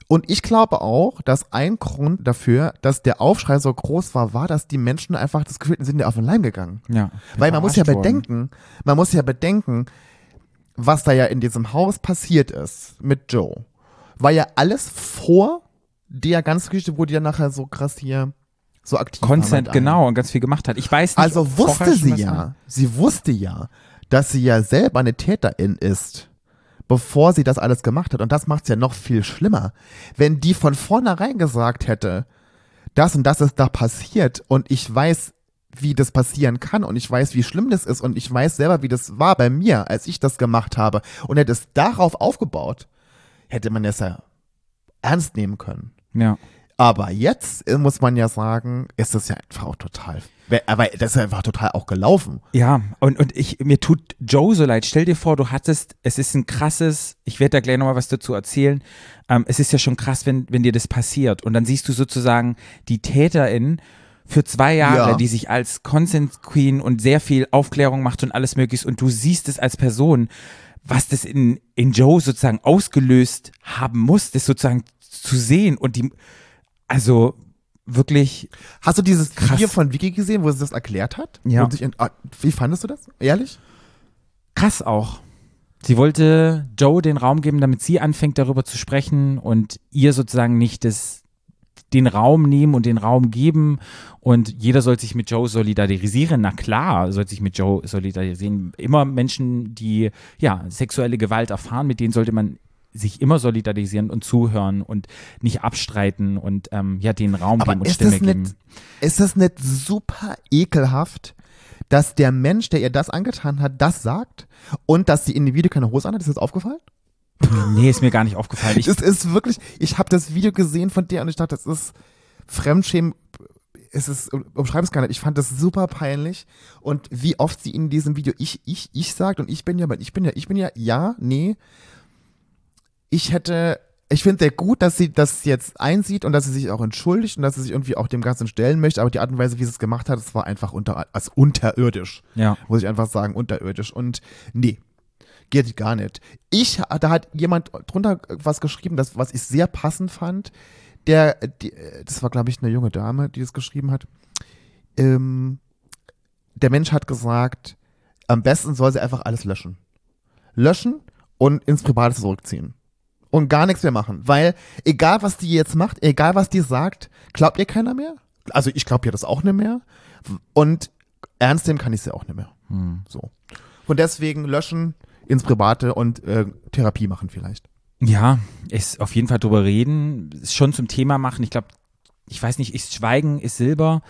Und ich glaube auch, dass ein Grund dafür, dass der Aufschrei so groß war, war, dass die Menschen einfach das Gefühl sind ja auf den Leim gegangen. Ja. Weil man muss ja Verarscht worden. bedenken, man muss ja bedenken, was da ja in diesem Haus passiert ist mit Joe. War ja alles vor der ganzen Geschichte, wo die ja nachher so krass hier so aktiv Consent, genau, und ganz viel gemacht hat. Ich weiß nicht, Also wusste sie ja, sie wusste ja, dass sie ja selber eine Täterin ist, bevor sie das alles gemacht hat. Und das macht's ja noch viel schlimmer. Wenn die von vornherein gesagt hätte, das und das ist da passiert und ich weiß, wie das passieren kann und ich weiß, wie schlimm das ist und ich weiß selber, wie das war bei mir, als ich das gemacht habe und hätte es darauf aufgebaut, hätte man es ja ernst nehmen können. Ja. Aber jetzt äh, muss man ja sagen, ist das ja einfach auch total, aber das ist einfach total auch gelaufen. Ja, und, und ich, mir tut Joe so leid. Stell dir vor, du hattest, es ist ein krasses, ich werde da gleich nochmal was dazu erzählen. Ähm, es ist ja schon krass, wenn, wenn dir das passiert. Und dann siehst du sozusagen die Täterin für zwei Jahre, Ja. die sich als Consent Queen und sehr viel Aufklärung macht und alles mögliche. Und du siehst es als Person, was das in, in Joe sozusagen ausgelöst haben muss, das sozusagen zu sehen und die, also wirklich, Hast du dieses Krass. Video von Vicky gesehen, wo sie das erklärt hat? Ja. Ah, wie fandest du das? Ehrlich? krass auch. Sie wollte Joe den Raum geben, damit sie anfängt, darüber zu sprechen und ihr sozusagen nicht das, den Raum nehmen und den Raum geben. Und jeder soll sich mit Joe solidarisieren. Na klar, soll sich mit Joe solidarisieren. Immer Menschen, die ja sexuelle Gewalt erfahren, mit denen sollte man sich immer solidarisieren und zuhören und nicht abstreiten und ähm, ja den Raum Aber geben und Stimme geben. nicht, ist das nicht super ekelhaft, dass der Mensch, der ihr das angetan hat, das sagt und dass sie in dem Video keine Hose anhat? Ist das aufgefallen? Nee, ist mir gar nicht aufgefallen. Ich, Das ist wirklich, ich habe das Video gesehen von der und ich dachte, das ist Fremdschämen. Es ist, umschreib es gar nicht. Ich fand das super peinlich. Und wie oft sie in diesem Video ich, ich, ich sagt und ich bin ja, ich bin ja, ich bin ja, ja, nee. Ich hätte, ich finde sehr gut, dass sie das jetzt einsieht und dass sie sich auch entschuldigt und dass sie sich irgendwie auch dem Ganzen stellen möchte. Aber die Art und Weise, wie sie es gemacht hat, das war einfach unter, also unterirdisch ja. muss ich einfach sagen, unterirdisch. Und nee, geht gar nicht. Ich, da hat jemand drunter was geschrieben, das, was ich sehr passend fand. Der, die, das war, glaube ich, eine junge Dame, die das geschrieben hat. Ähm, der Mensch hat gesagt, am besten soll sie einfach alles löschen. Löschen und ins Private zurückziehen. Und gar nichts mehr machen. Weil, egal was die jetzt macht, egal was die sagt, glaubt ihr keiner mehr? Also ich glaube ihr das auch nicht mehr. Und ernst nehmen kann ich sie auch nicht mehr. Hm. So. Und deswegen löschen ins Private und äh, Therapie machen vielleicht. Ja, ist auf jeden Fall drüber reden, ist schon zum Thema machen. Ich glaube, ich weiß nicht, ist Schweigen ist Silber,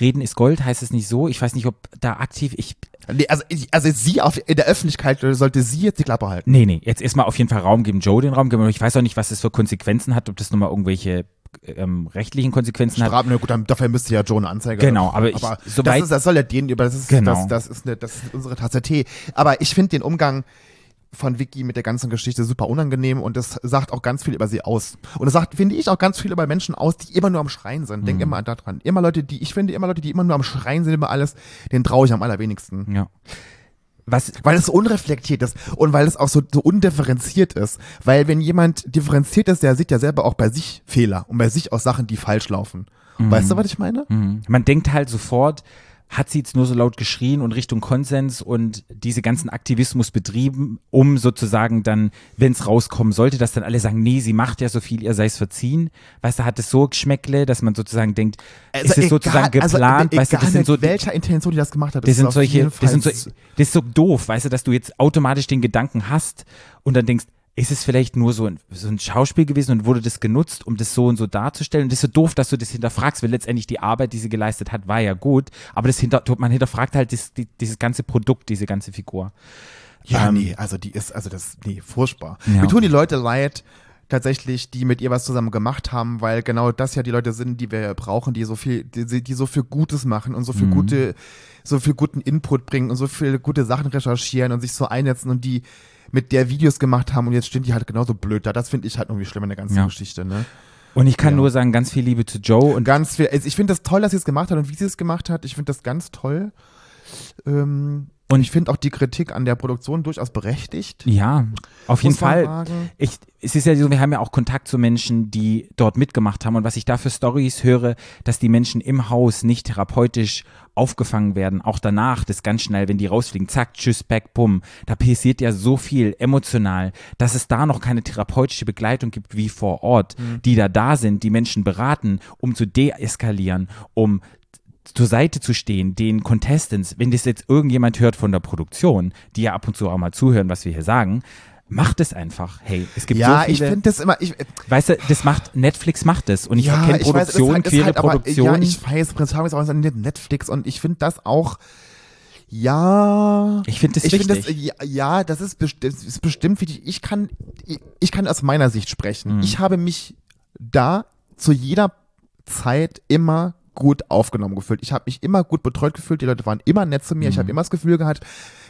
Reden ist Gold, heißt es nicht so. Ich weiß nicht, ob da aktiv, ich, Nee, also, ich- also sie auf, in der Öffentlichkeit sollte sie jetzt die Klappe halten. nee, nee, jetzt erstmal auf jeden Fall Raum geben, Joe den Raum geben. Ich weiß auch nicht, was das für Konsequenzen hat, ob das nochmal irgendwelche ähm, rechtlichen Konsequenzen hat. Strafen, na gut, dafür müsste ja Joe eine Anzeige. Genau, aber ich- aber soweit- das, ist, das soll ja denen über, das ist, Genau. das, das, ist eine, das ist unsere Tasse Tee. Aber ich finde den Umgang von Vicky mit der ganzen Geschichte super unangenehm und das sagt auch ganz viel über sie aus. Und das sagt, finde ich, auch ganz viel über Menschen aus, die immer nur am Schreien sind. Mhm. Denk immer daran. Immer Leute, die, ich finde immer Leute, die immer nur am Schreien sind über alles, den traue ich am allerwenigsten. Ja. Was, Weil es so unreflektiert ist und weil es auch so, so undifferenziert ist. Weil wenn jemand differenziert ist, der sieht ja selber auch bei sich Fehler und bei sich auch Sachen, die falsch laufen. Weißt du, was ich meine? Mhm. Man denkt halt sofort, hat sie jetzt nur so laut geschrien und Richtung Konsens und diese ganzen Aktivismus betrieben, um sozusagen dann, wenn es rauskommen sollte, dass dann alle sagen, nee, sie macht ja so viel, ihr sei es verziehen. Weißt du, hat es so Geschmäckle, dass man sozusagen denkt, ist es sozusagen geplant, also, weißt du, das sind so, mit welcher Intention die das gemacht hat. das ist sind solche, das sind so, das ist so doof, weißt du, dass du jetzt automatisch den Gedanken hast und dann denkst, ist es vielleicht nur so ein, so ein Schauspiel gewesen und wurde das genutzt, um das so und so darzustellen? Und das ist so doof, dass du das hinterfragst, weil letztendlich die Arbeit, die sie geleistet hat, war ja gut, aber das hinter, man hinterfragt halt das, die, dieses ganze Produkt, diese ganze Figur. Ja, Ähm, nee, also die ist, also das, nee, furchtbar. Ja. Mir tun die Leute leid, tatsächlich, die mit ihr was zusammen gemacht haben, weil genau das ja die Leute sind, die wir brauchen, die so viel, die, die so viel Gutes machen und so Mhm. viel gute, so viel guten Input bringen und so viele gute Sachen recherchieren und sich so einsetzen und die mit der Videos gemacht haben und jetzt stehen die halt genauso blöd da. Das finde ich halt irgendwie schlimm in der ganzen Ja. Geschichte, ne? Und ich kann Ja. nur sagen, ganz viel Liebe zu Joe und Ganz viel, also ich finde das toll, dass sie es gemacht hat und wie sie es gemacht hat. Ich finde das ganz toll. Ähm, und ich finde auch die Kritik an der Produktion durchaus berechtigt. ja, auf jeden Fall. Ich, es ist ja so, wir haben ja auch Kontakt zu Menschen, die dort mitgemacht haben und was ich da für Stories höre, dass die Menschen im Haus nicht therapeutisch aufgefangen werden, auch danach, das ganz schnell, wenn die rausfliegen, zack, tschüss, back, bumm. Da passiert ja so viel emotional, dass es da noch keine therapeutische Begleitung gibt wie vor Ort, die da da sind, die Menschen beraten, um zu deeskalieren, um zur Seite zu stehen, den Contestants, wenn das jetzt irgendjemand hört von der Produktion, die ja ab und zu auch mal zuhören, was wir hier sagen, macht es einfach. Hey, es gibt Ja, so ich viele, finde das immer, ich, weißt du, das macht, Netflix macht es und ich ja, kenne ich weiß, Produktion, halt- queere halt aber- Produktion. Ja, ich weiß, Prinz Charming ist auch ein Netflix und ich finde das auch, ja. Ich finde das ich finde das, wichtig. ja, ja, das ist, besti- das ist bestimmt wichtig. Ich kann, ich, ich kann aus meiner Sicht sprechen. Mhm. Ich habe mich da zu jeder Zeit immer gut aufgenommen gefühlt. Ich habe mich immer gut betreut gefühlt. Die Leute waren immer nett zu mir. Mhm. Ich habe immer das Gefühl gehabt,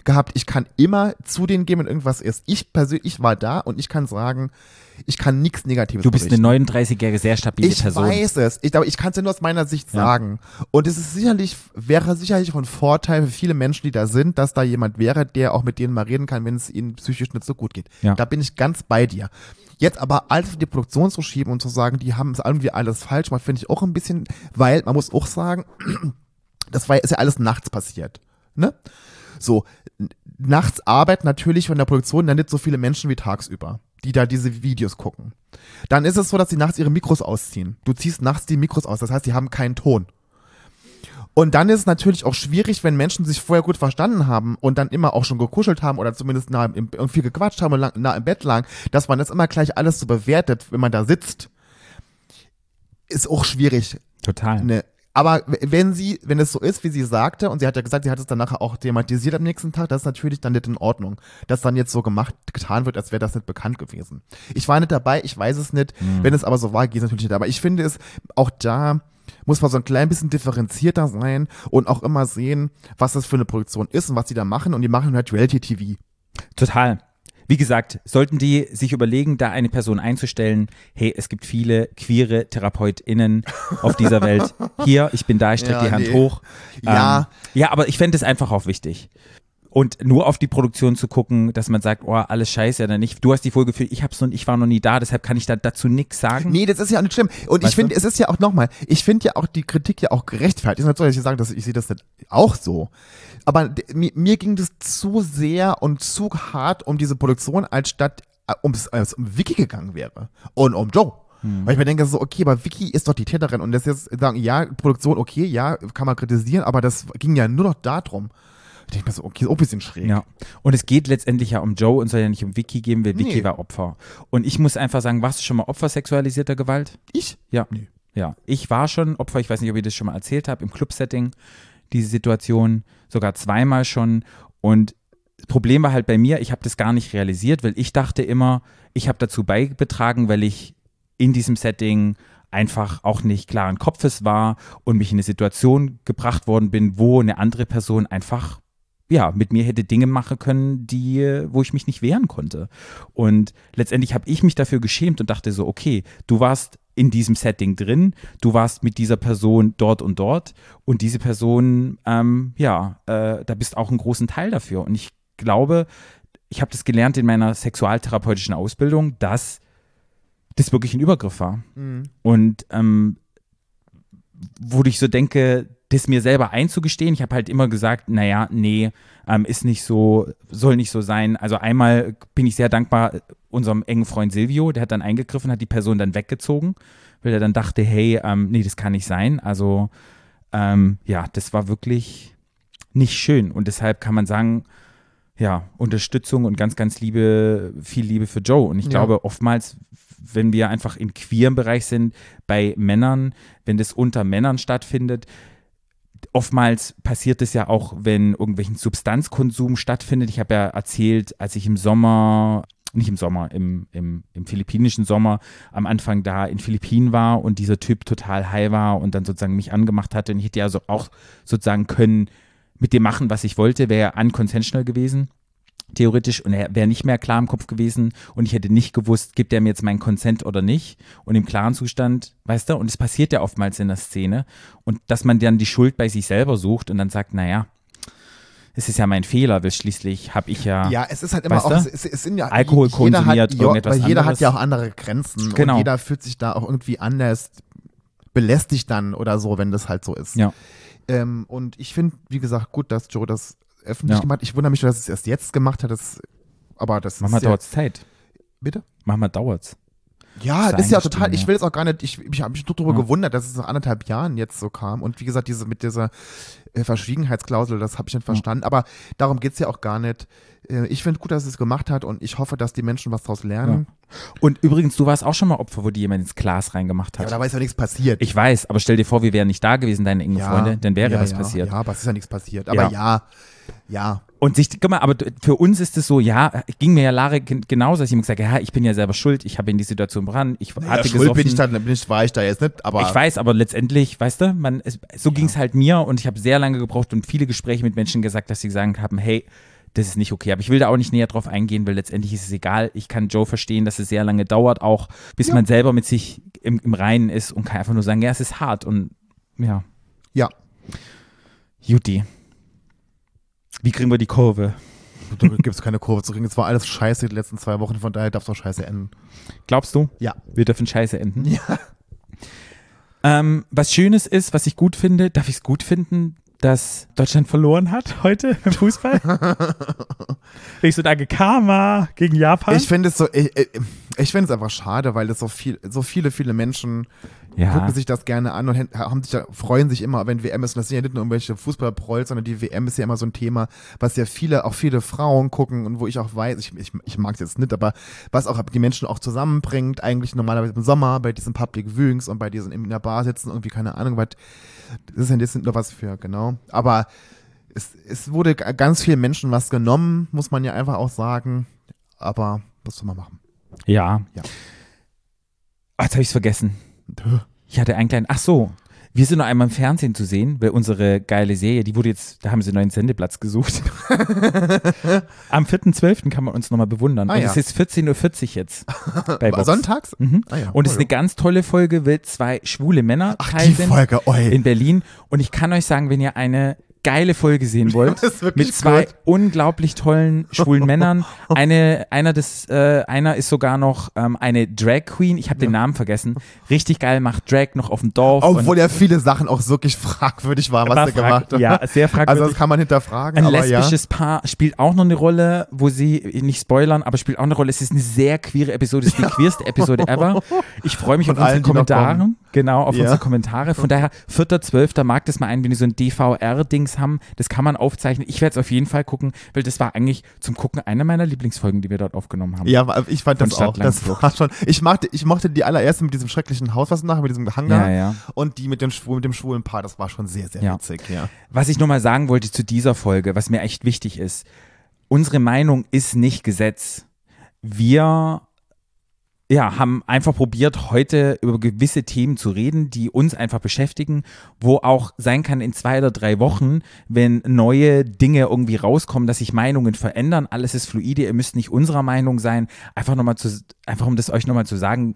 gehabt, ich kann immer zu denen gehen, wenn irgendwas ist. Ich persönlich war da und ich kann sagen, ich kann nichts Negatives du bist berichten. eine 39-jährige, sehr stabile Ich Person. weiß es. Ich, aber ich kann es ja nur aus meiner Sicht Ja. sagen. Und es ist sicherlich, wäre sicherlich von Vorteil für viele Menschen, die da sind, dass da jemand wäre, der auch mit denen mal reden kann, wenn es ihnen psychisch nicht so gut geht. Ja. Da bin ich ganz bei dir. Jetzt aber alles auf die Produktion zu schieben und zu sagen, die haben es irgendwie alles falsch gemacht, finde ich auch ein bisschen, weil man muss auch sagen, das war, ist ja alles nachts passiert. Ne? So, nachts arbeiten natürlich von der Produktion dann nicht so viele Menschen wie tagsüber, die da diese Videos gucken. Dann ist es so, dass sie nachts ihre Mikros ausziehen. Du ziehst nachts die Mikros aus, das heißt, sie haben keinen Ton. Und dann ist es natürlich auch schwierig, wenn Menschen sich vorher gut verstanden haben und dann immer auch schon gekuschelt haben oder zumindest nah im, viel gequatscht haben und lang, nah im Bett lagen, dass man das immer gleich alles so bewertet, wenn man da sitzt. Ist auch schwierig. Total. Ne. Aber wenn sie, wenn es so ist, wie sie sagte, und sie hat ja gesagt, sie hat es dann nachher auch thematisiert am nächsten Tag, das ist natürlich dann nicht in Ordnung, dass dann jetzt so gemacht, getan wird, als wäre das nicht bekannt gewesen. Ich war nicht dabei, ich weiß es nicht. Wenn es aber so war, geht es natürlich nicht. Aber ich finde es, auch da muss man so ein klein bisschen differenzierter sein und auch immer sehen, was das für eine Produktion ist und was sie da machen. Und die machen halt Reality-TV. Total. Wie gesagt, sollten die sich überlegen, da eine Person einzustellen, hey, es gibt viele queere TherapeutInnen auf dieser Welt. Hier, ich bin da, ich strecke Ja, die Hand nee. hoch. Ja. Ähm, ja, aber ich fände es einfach auch wichtig. Und nur auf die Produktion zu gucken, dass man sagt, oh, alles scheiße oder nicht. Du hast die Folge gefühlt, ich hab's noch, ich war noch nie da, deshalb kann ich da dazu nichts sagen. Nee, das ist ja auch nicht schlimm. Und ich Weißt finde, du? es ist ja auch nochmal, ich finde ja auch die Kritik ja auch gerechtfertigt. Ist nicht so, dass ich ich sehe das nicht auch so. Aber mir, mir ging das zu sehr und zu hart um diese Produktion, als statt äh, ums, als um Vicky gegangen wäre. Und um Joe. Hm. Weil ich mir denke so, okay, aber Vicky ist doch die Täterin und das jetzt sagen, ja, Produktion, okay, ja, kann man kritisieren, aber das ging ja nur noch darum. Ich denke mir so, okay, ist auch ein bisschen schräg. Ja. Und es geht letztendlich ja um Joe und soll ja nicht um Vicky gehen, weil Vicky Nee. war Opfer. Und ich muss einfach sagen, warst du schon mal Opfer sexualisierter Gewalt? Ich? Ja. Nee. Ja. Ich war schon Opfer, ich weiß nicht, ob ich das schon mal erzählt habe, im Club-Setting, diese Situation, sogar zweimal schon. Und das Problem war halt bei mir, ich habe das gar nicht realisiert, weil ich dachte immer, ich habe dazu beigetragen, weil ich in diesem Setting einfach auch nicht klaren Kopfes war und mich in eine Situation gebracht worden bin, wo eine andere Person einfach ja, mit mir hätte Dinge machen können, die, wo ich mich nicht wehren konnte. Und letztendlich habe ich mich dafür geschämt und dachte so, okay, du warst in diesem Setting drin, du warst mit dieser Person dort und dort und diese Person, ähm, ja, äh, da bist auch einen großen Teil dafür. Und ich glaube, ich habe das gelernt in meiner sexualtherapeutischen Ausbildung, dass das wirklich ein Übergriff war. Mhm. Und ähm, wo ich so denke, das mir selber einzugestehen, ich habe halt immer gesagt, naja, nee, ähm, ist nicht so, soll nicht so sein. Also einmal bin ich sehr dankbar unserem engen Freund Silvio, der hat dann eingegriffen, hat die Person dann weggezogen, weil er dann dachte, hey, ähm, nee, das kann nicht sein. Also ähm, ja, das war wirklich nicht schön. Und deshalb kann man sagen, ja, Unterstützung und ganz, ganz Liebe, viel Liebe für Joe. Und ich Ja. glaube, oftmals, wenn wir einfach im queeren Bereich sind, bei Männern, wenn das unter Männern stattfindet, oftmals passiert es ja auch, wenn irgendwelchen Substanzkonsum stattfindet. Ich habe ja erzählt, als ich im Sommer, nicht im Sommer, im, im, im philippinischen Sommer am Anfang da in Philippinen war und dieser Typ total high war und dann sozusagen mich angemacht hatte. Und ich hätte ja so auch sozusagen können mit dem machen, was ich wollte, wäre unconsensual gewesen theoretisch und er wäre nicht mehr klar im Kopf gewesen und ich hätte nicht gewusst, gibt er mir jetzt meinen Consent oder nicht und im klaren Zustand, weißt du, und es passiert ja oftmals in der Szene und dass man dann die Schuld bei sich selber sucht und dann sagt, naja, es ist ja mein Fehler, weil schließlich habe ich ja, Ja, es ist halt immer Weißt auch, du? es, es, es sind ja Alkohol jeder konsumiert, hat, irgendetwas weil jeder anderes. hat ja auch andere Grenzen Genau. und jeder fühlt sich da auch irgendwie anders belästigt dann oder so, wenn das halt so ist. Ja. Ähm, und ich finde, wie gesagt, gut, dass Joe das öffentlich Ja. gemacht. Ich wundere mich, nur, dass es erst jetzt gemacht hat. Das, aber das manchmal ja, dauert es Zeit. Bitte? Manchmal dauert's. Ja, Ist ist ja total, ich ja. will jetzt auch gar nicht, ich, ich habe mich nur darüber Ja. gewundert, dass es nach anderthalb Jahren jetzt so kam. Und wie gesagt, diese mit dieser äh, Verschwiegenheitsklausel, das habe ich nicht verstanden. Aber darum geht's ja auch gar nicht. Äh, ich finde gut, dass es gemacht hat und ich hoffe, dass die Menschen was daraus lernen. Und übrigens, du warst auch schon mal Opfer, wo dir jemand ins Glas reingemacht Ja, hat. aber da weiß ja nichts passiert. ich weiß, aber stell dir vor, wir wären nicht da gewesen, deine engen ja, Freunde, dann wäre ja, was ja, passiert. Ja, aber es ist ja nichts passiert. Aber ja, ja. Und sich, guck mal, aber für uns ist es so, ja, ging mir ja Lara gen- genauso, dass ich immer gesagt habe, ja, ich bin ja selber schuld, ich habe in die Situation dran, ich ja hatte schuld gesoffen. bin ich da, bin ich, war ich da jetzt nicht, aber ich weiß, aber letztendlich, weißt du, man, es, so ging es halt mir und ich habe sehr lange gebraucht und viele Gespräche mit Menschen gesagt, dass sie gesagt haben, hey, das ist nicht okay. Aber ich will da auch nicht näher drauf eingehen, weil letztendlich ist es egal. Ich kann Joe verstehen, dass es sehr lange dauert, auch bis man selber mit sich im, im Reinen ist und kann einfach nur sagen, ja, es ist hart und ja. ja. Juti. Wie kriegen wir die Kurve? Da gibt es keine Kurve zu kriegen. Es war alles scheiße die letzten zwei Wochen, von daher darf es auch scheiße enden. Glaubst du? Ja. Wir dürfen scheiße enden. Ja. Ähm, was Schönes ist, was ich gut finde, darf ich es gut finden, dass Deutschland verloren hat heute im Fußball? ich so danke Karma gegen Japan. Ich finde es so, ich, ich, finde es einfach schade, weil es so viel, so viele, viele Menschen ja. gucken sich das gerne an und haben sich da, freuen sich immer, wenn WM ist. Und das sind ja nicht nur irgendwelche Fußballprolls, sondern die WM ist ja immer so ein Thema, was ja viele, auch viele Frauen gucken und wo ich auch weiß, ich, ich, ich mag es jetzt nicht, aber was auch die Menschen auch zusammenbringt, eigentlich normalerweise im Sommer bei diesen Public Viewings und bei diesen in der Bar sitzen, irgendwie keine Ahnung, was, das ist jetzt nicht nur was für, genau. Aber es, es wurde ganz vielen Menschen was genommen, muss man ja einfach auch sagen. Aber was soll man machen? Ja. Ja. Ah, jetzt habe ich es vergessen. Ich hatte einen kleinen. Ach so. Wir sind noch einmal im Fernsehen zu sehen, weil unsere geile Serie, die wurde jetzt, da haben sie einen neuen Sendeplatz gesucht. Am 4.12. kann man uns nochmal bewundern. Ah, und ja. es ist 14.40 Uhr jetzt. Bei Vox. Sonntags? Mhm. Ah ja. Und es ist eine ganz tolle Folge, weil zwei schwule Männer Ach, die sind Folge, oi. in Berlin. Und ich kann euch sagen, wenn ihr eine geile Folge sehen wollt, mit zwei gut. unglaublich tollen schwulen Männern. Eine, einer, des, äh, einer ist sogar noch ähm, eine Drag Queen, ich habe den Namen vergessen. Richtig geil, macht Drag noch auf dem Dorf. Obwohl ja viele Sachen auch wirklich fragwürdig waren, was War er gemacht hat. ja, sehr fragwürdig. Also das kann man hinterfragen, ein aber ja. lesbisches Paar spielt auch noch eine Rolle, wo sie, nicht spoilern, aber spielt auch eine Rolle. Es ist eine sehr queere Episode, es ist die queerste Episode ever. Ich freue mich Von auf unsere Kommentare. Genau, auf Ja. unsere Kommentare. Von daher, 4.12. mag das mal ein, wenn die so ein DVR-Dings haben. Das kann man aufzeichnen. Ich werde es auf jeden Fall gucken, weil das war eigentlich zum Gucken eine meiner Lieblingsfolgen, die wir dort aufgenommen haben. Ja, ich fand Von das auch. Das war schon. Ich mochte, ich mochte die allererste mit diesem schrecklichen Haus, was nachher mit diesem Hangar Ja, ja. und die mit dem, mit dem schwulen Paar. Das war schon sehr, sehr Ja. witzig. Ja. Was ich nur mal sagen wollte zu dieser Folge, was mir echt wichtig ist. Unsere Meinung ist nicht Gesetz. Wir ja, haben einfach probiert, heute über gewisse Themen zu reden, die uns einfach beschäftigen, wo auch sein kann in zwei oder drei Wochen, wenn neue Dinge irgendwie rauskommen, dass sich Meinungen verändern. Alles ist fluide, ihr müsst nicht unserer Meinung sein. Einfach nochmal zu, einfach um das euch nochmal zu sagen,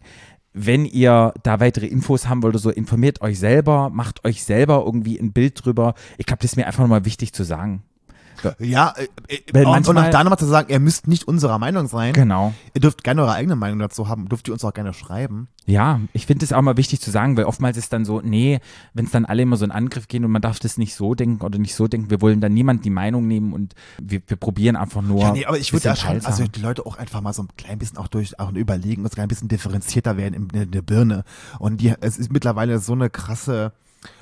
wenn ihr da weitere Infos haben wollt oder so, informiert euch selber, macht euch selber irgendwie ein Bild drüber. Ich glaube, das ist mir einfach nochmal wichtig zu sagen. Ja, äh, äh, Weil und, und manchmal- auch da nochmal zu sagen, ihr müsst nicht unserer Meinung sein. Genau. Ihr dürft gerne eure eigene Meinung dazu haben, dürft ihr uns auch gerne schreiben. Ja, ich finde es auch mal wichtig zu sagen, weil oftmals ist dann so, nee, wenn es dann alle immer so in Angriff gehen und man darf das nicht so denken oder nicht so denken, wir wollen dann niemand die Meinung nehmen und wir, wir probieren einfach nur. Ja, nee, aber ich würde bisschen da schon, also die Leute auch einfach mal so ein klein bisschen auch durch auch überlegen, dass ein bisschen differenzierter werden in, in der Birne. Und die, es ist mittlerweile so eine krasse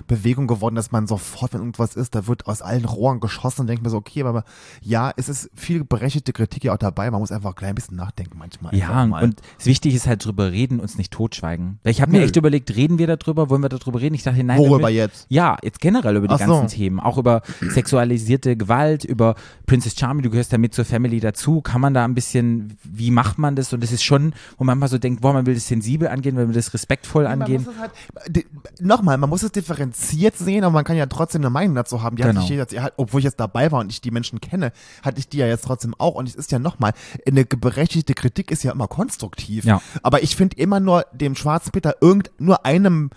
Bewegung geworden, dass man sofort, wenn irgendwas ist, da wird aus allen Rohren geschossen und denkt mir so, okay, aber ja, es ist viel berechtigte Kritik ja auch dabei. Man muss einfach ein klein bisschen nachdenken manchmal. Ja, mal. und das Wichtige ist halt drüber reden, uns nicht totschweigen. Ich habe mir echt überlegt, reden wir darüber, wollen wir darüber reden? Ich dachte, nein. Worüber jetzt? Ja, jetzt generell über die Ach so. ganzen Themen. Auch über sexualisierte Gewalt, über Princess Charming, du gehörst da mit zur Family dazu. Kann man da ein bisschen, wie macht man das? Und das ist schon, wo man manchmal so denkt, boah, man will das sensibel angehen, man will das respektvoll angehen. es halt, nochmal, man muss es differenziert sehen, aber man kann ja trotzdem eine Meinung dazu haben. Die Genau. hatte ich jetzt, obwohl ich jetzt dabei war und ich die Menschen kenne, hatte ich die ja jetzt trotzdem auch. Und es ist ja nochmal, eine berechtigte Kritik ist ja immer konstruktiv. Ja. Aber ich finde immer nur dem schwarzen Peter irgend nur einem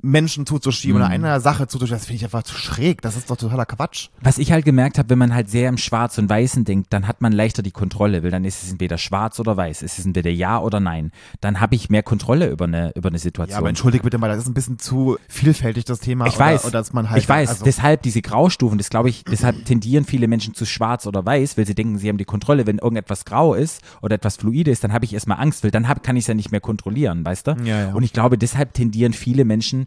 Menschen zuzuschieben Mhm. oder einer Sache zuzuschieben, das finde ich einfach zu schräg. Das ist doch totaler Quatsch. Was ich halt gemerkt habe, wenn man halt sehr im Schwarz und Weißen denkt, dann hat man leichter die Kontrolle, weil dann ist es entweder schwarz oder weiß, ist es entweder ja oder nein. Dann habe ich mehr Kontrolle über eine, über eine Situation. Ja, aber entschuldige bitte mal, das ist ein bisschen zu vielfältig, das Thema. Ich oder, weiß, Oder dass man halt, ich weiß, also, deshalb diese Graustufen, das glaube ich, deshalb tendieren viele Menschen zu schwarz oder weiß, weil sie denken, sie haben die Kontrolle. Wenn irgendetwas grau ist oder etwas fluide ist, dann habe ich erstmal Angst, weil dann hab, kann ich es ja nicht mehr kontrollieren, weißt du? Ja, ja. Und ich glaube, deshalb tendieren viele Menschen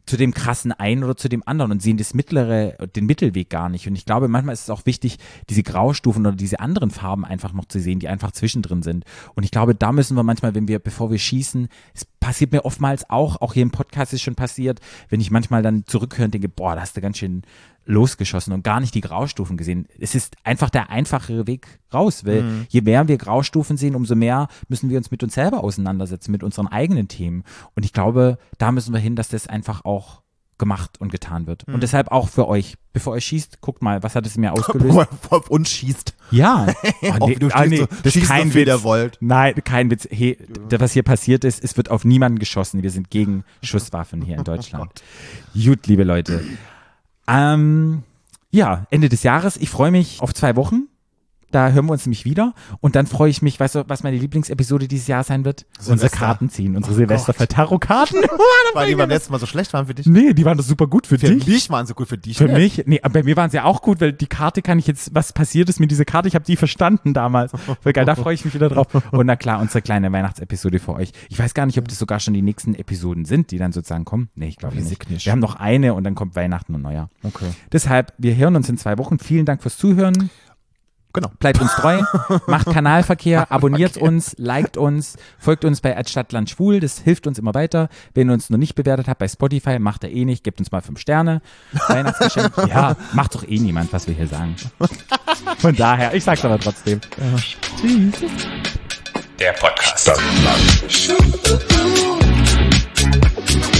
zu dem krassen einen oder zu dem anderen und sehen das mittlere, den Mittelweg gar nicht. Und ich glaube, manchmal ist es auch wichtig, diese Graustufen oder diese anderen Farben einfach noch zu sehen, die einfach zwischendrin sind. Und ich glaube, da müssen wir manchmal, wenn wir, bevor wir schießen, es passiert mir oftmals auch, auch hier im Podcast ist schon passiert, wenn ich manchmal dann zurückhöre und denke, boah, da hast du ganz schön losgeschossen und gar nicht die Graustufen gesehen. Es ist einfach der einfachere Weg raus, weil Mhm. je mehr wir Graustufen sehen, umso mehr müssen wir uns mit uns selber auseinandersetzen, mit unseren eigenen Themen. Und ich glaube, da müssen wir hin, dass das einfach auch gemacht und getan wird. Mhm. Und deshalb auch für euch, bevor ihr schießt, guckt mal, was hat es mir ausgelöst? auf uns schießt. ja. Wie du stehst so, das ist kein Witz. wollt. Nein, kein Witz. Hey, was hier passiert ist, es wird auf niemanden geschossen. Wir sind gegen Schusswaffen hier in Deutschland. Gut, liebe Leute. Ähm, ja, Ende des Jahres. Ich freue mich auf zwei Wochen. Da hören wir uns nämlich wieder. Und dann freue ich mich, weißt du, was meine Lieblingsepisode dieses Jahr sein wird? Unsere Silvester. Karten ziehen, unsere Oh Silvester für Tarotkarten. Weil die beim letzten Mal so schlecht waren für dich. nee, die waren doch super gut für Für dich. mich waren sie gut, für dich Für nicht. mich, nee, aber bei mir waren sie ja auch gut, weil die Karte kann ich jetzt, was passiert ist mit dieser Karte, ich habe die verstanden damals. Voll geil, da freue ich mich wieder drauf. Und na klar, unsere kleine Weihnachtsepisode für euch. Ich weiß gar nicht, ob das sogar schon die nächsten Episoden sind, die dann sozusagen kommen. Nee, ich glaube nicht. ich nicht. Wir haben noch eine und dann kommt Weihnachten und Neujahr. Okay. Deshalb, wir hören uns in zwei Wochen. Vielen Dank fürs Zuhören. Genau. Bleibt uns treu, macht Kanalverkehr, abonniert uns, liked uns, folgt uns bei Stadtland Schwul, das hilft uns immer weiter. Wenn ihr uns noch nicht bewertet habt bei Spotify, macht er eh nicht, gebt uns mal fünf Sterne. Weihnachtsgeschenk, ja, macht doch eh niemand, was wir hier sagen. Von daher, ich sag's aber trotzdem. Tschüss. Der Podcast. Stadtland.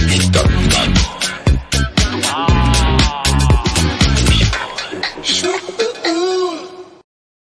Stadtland.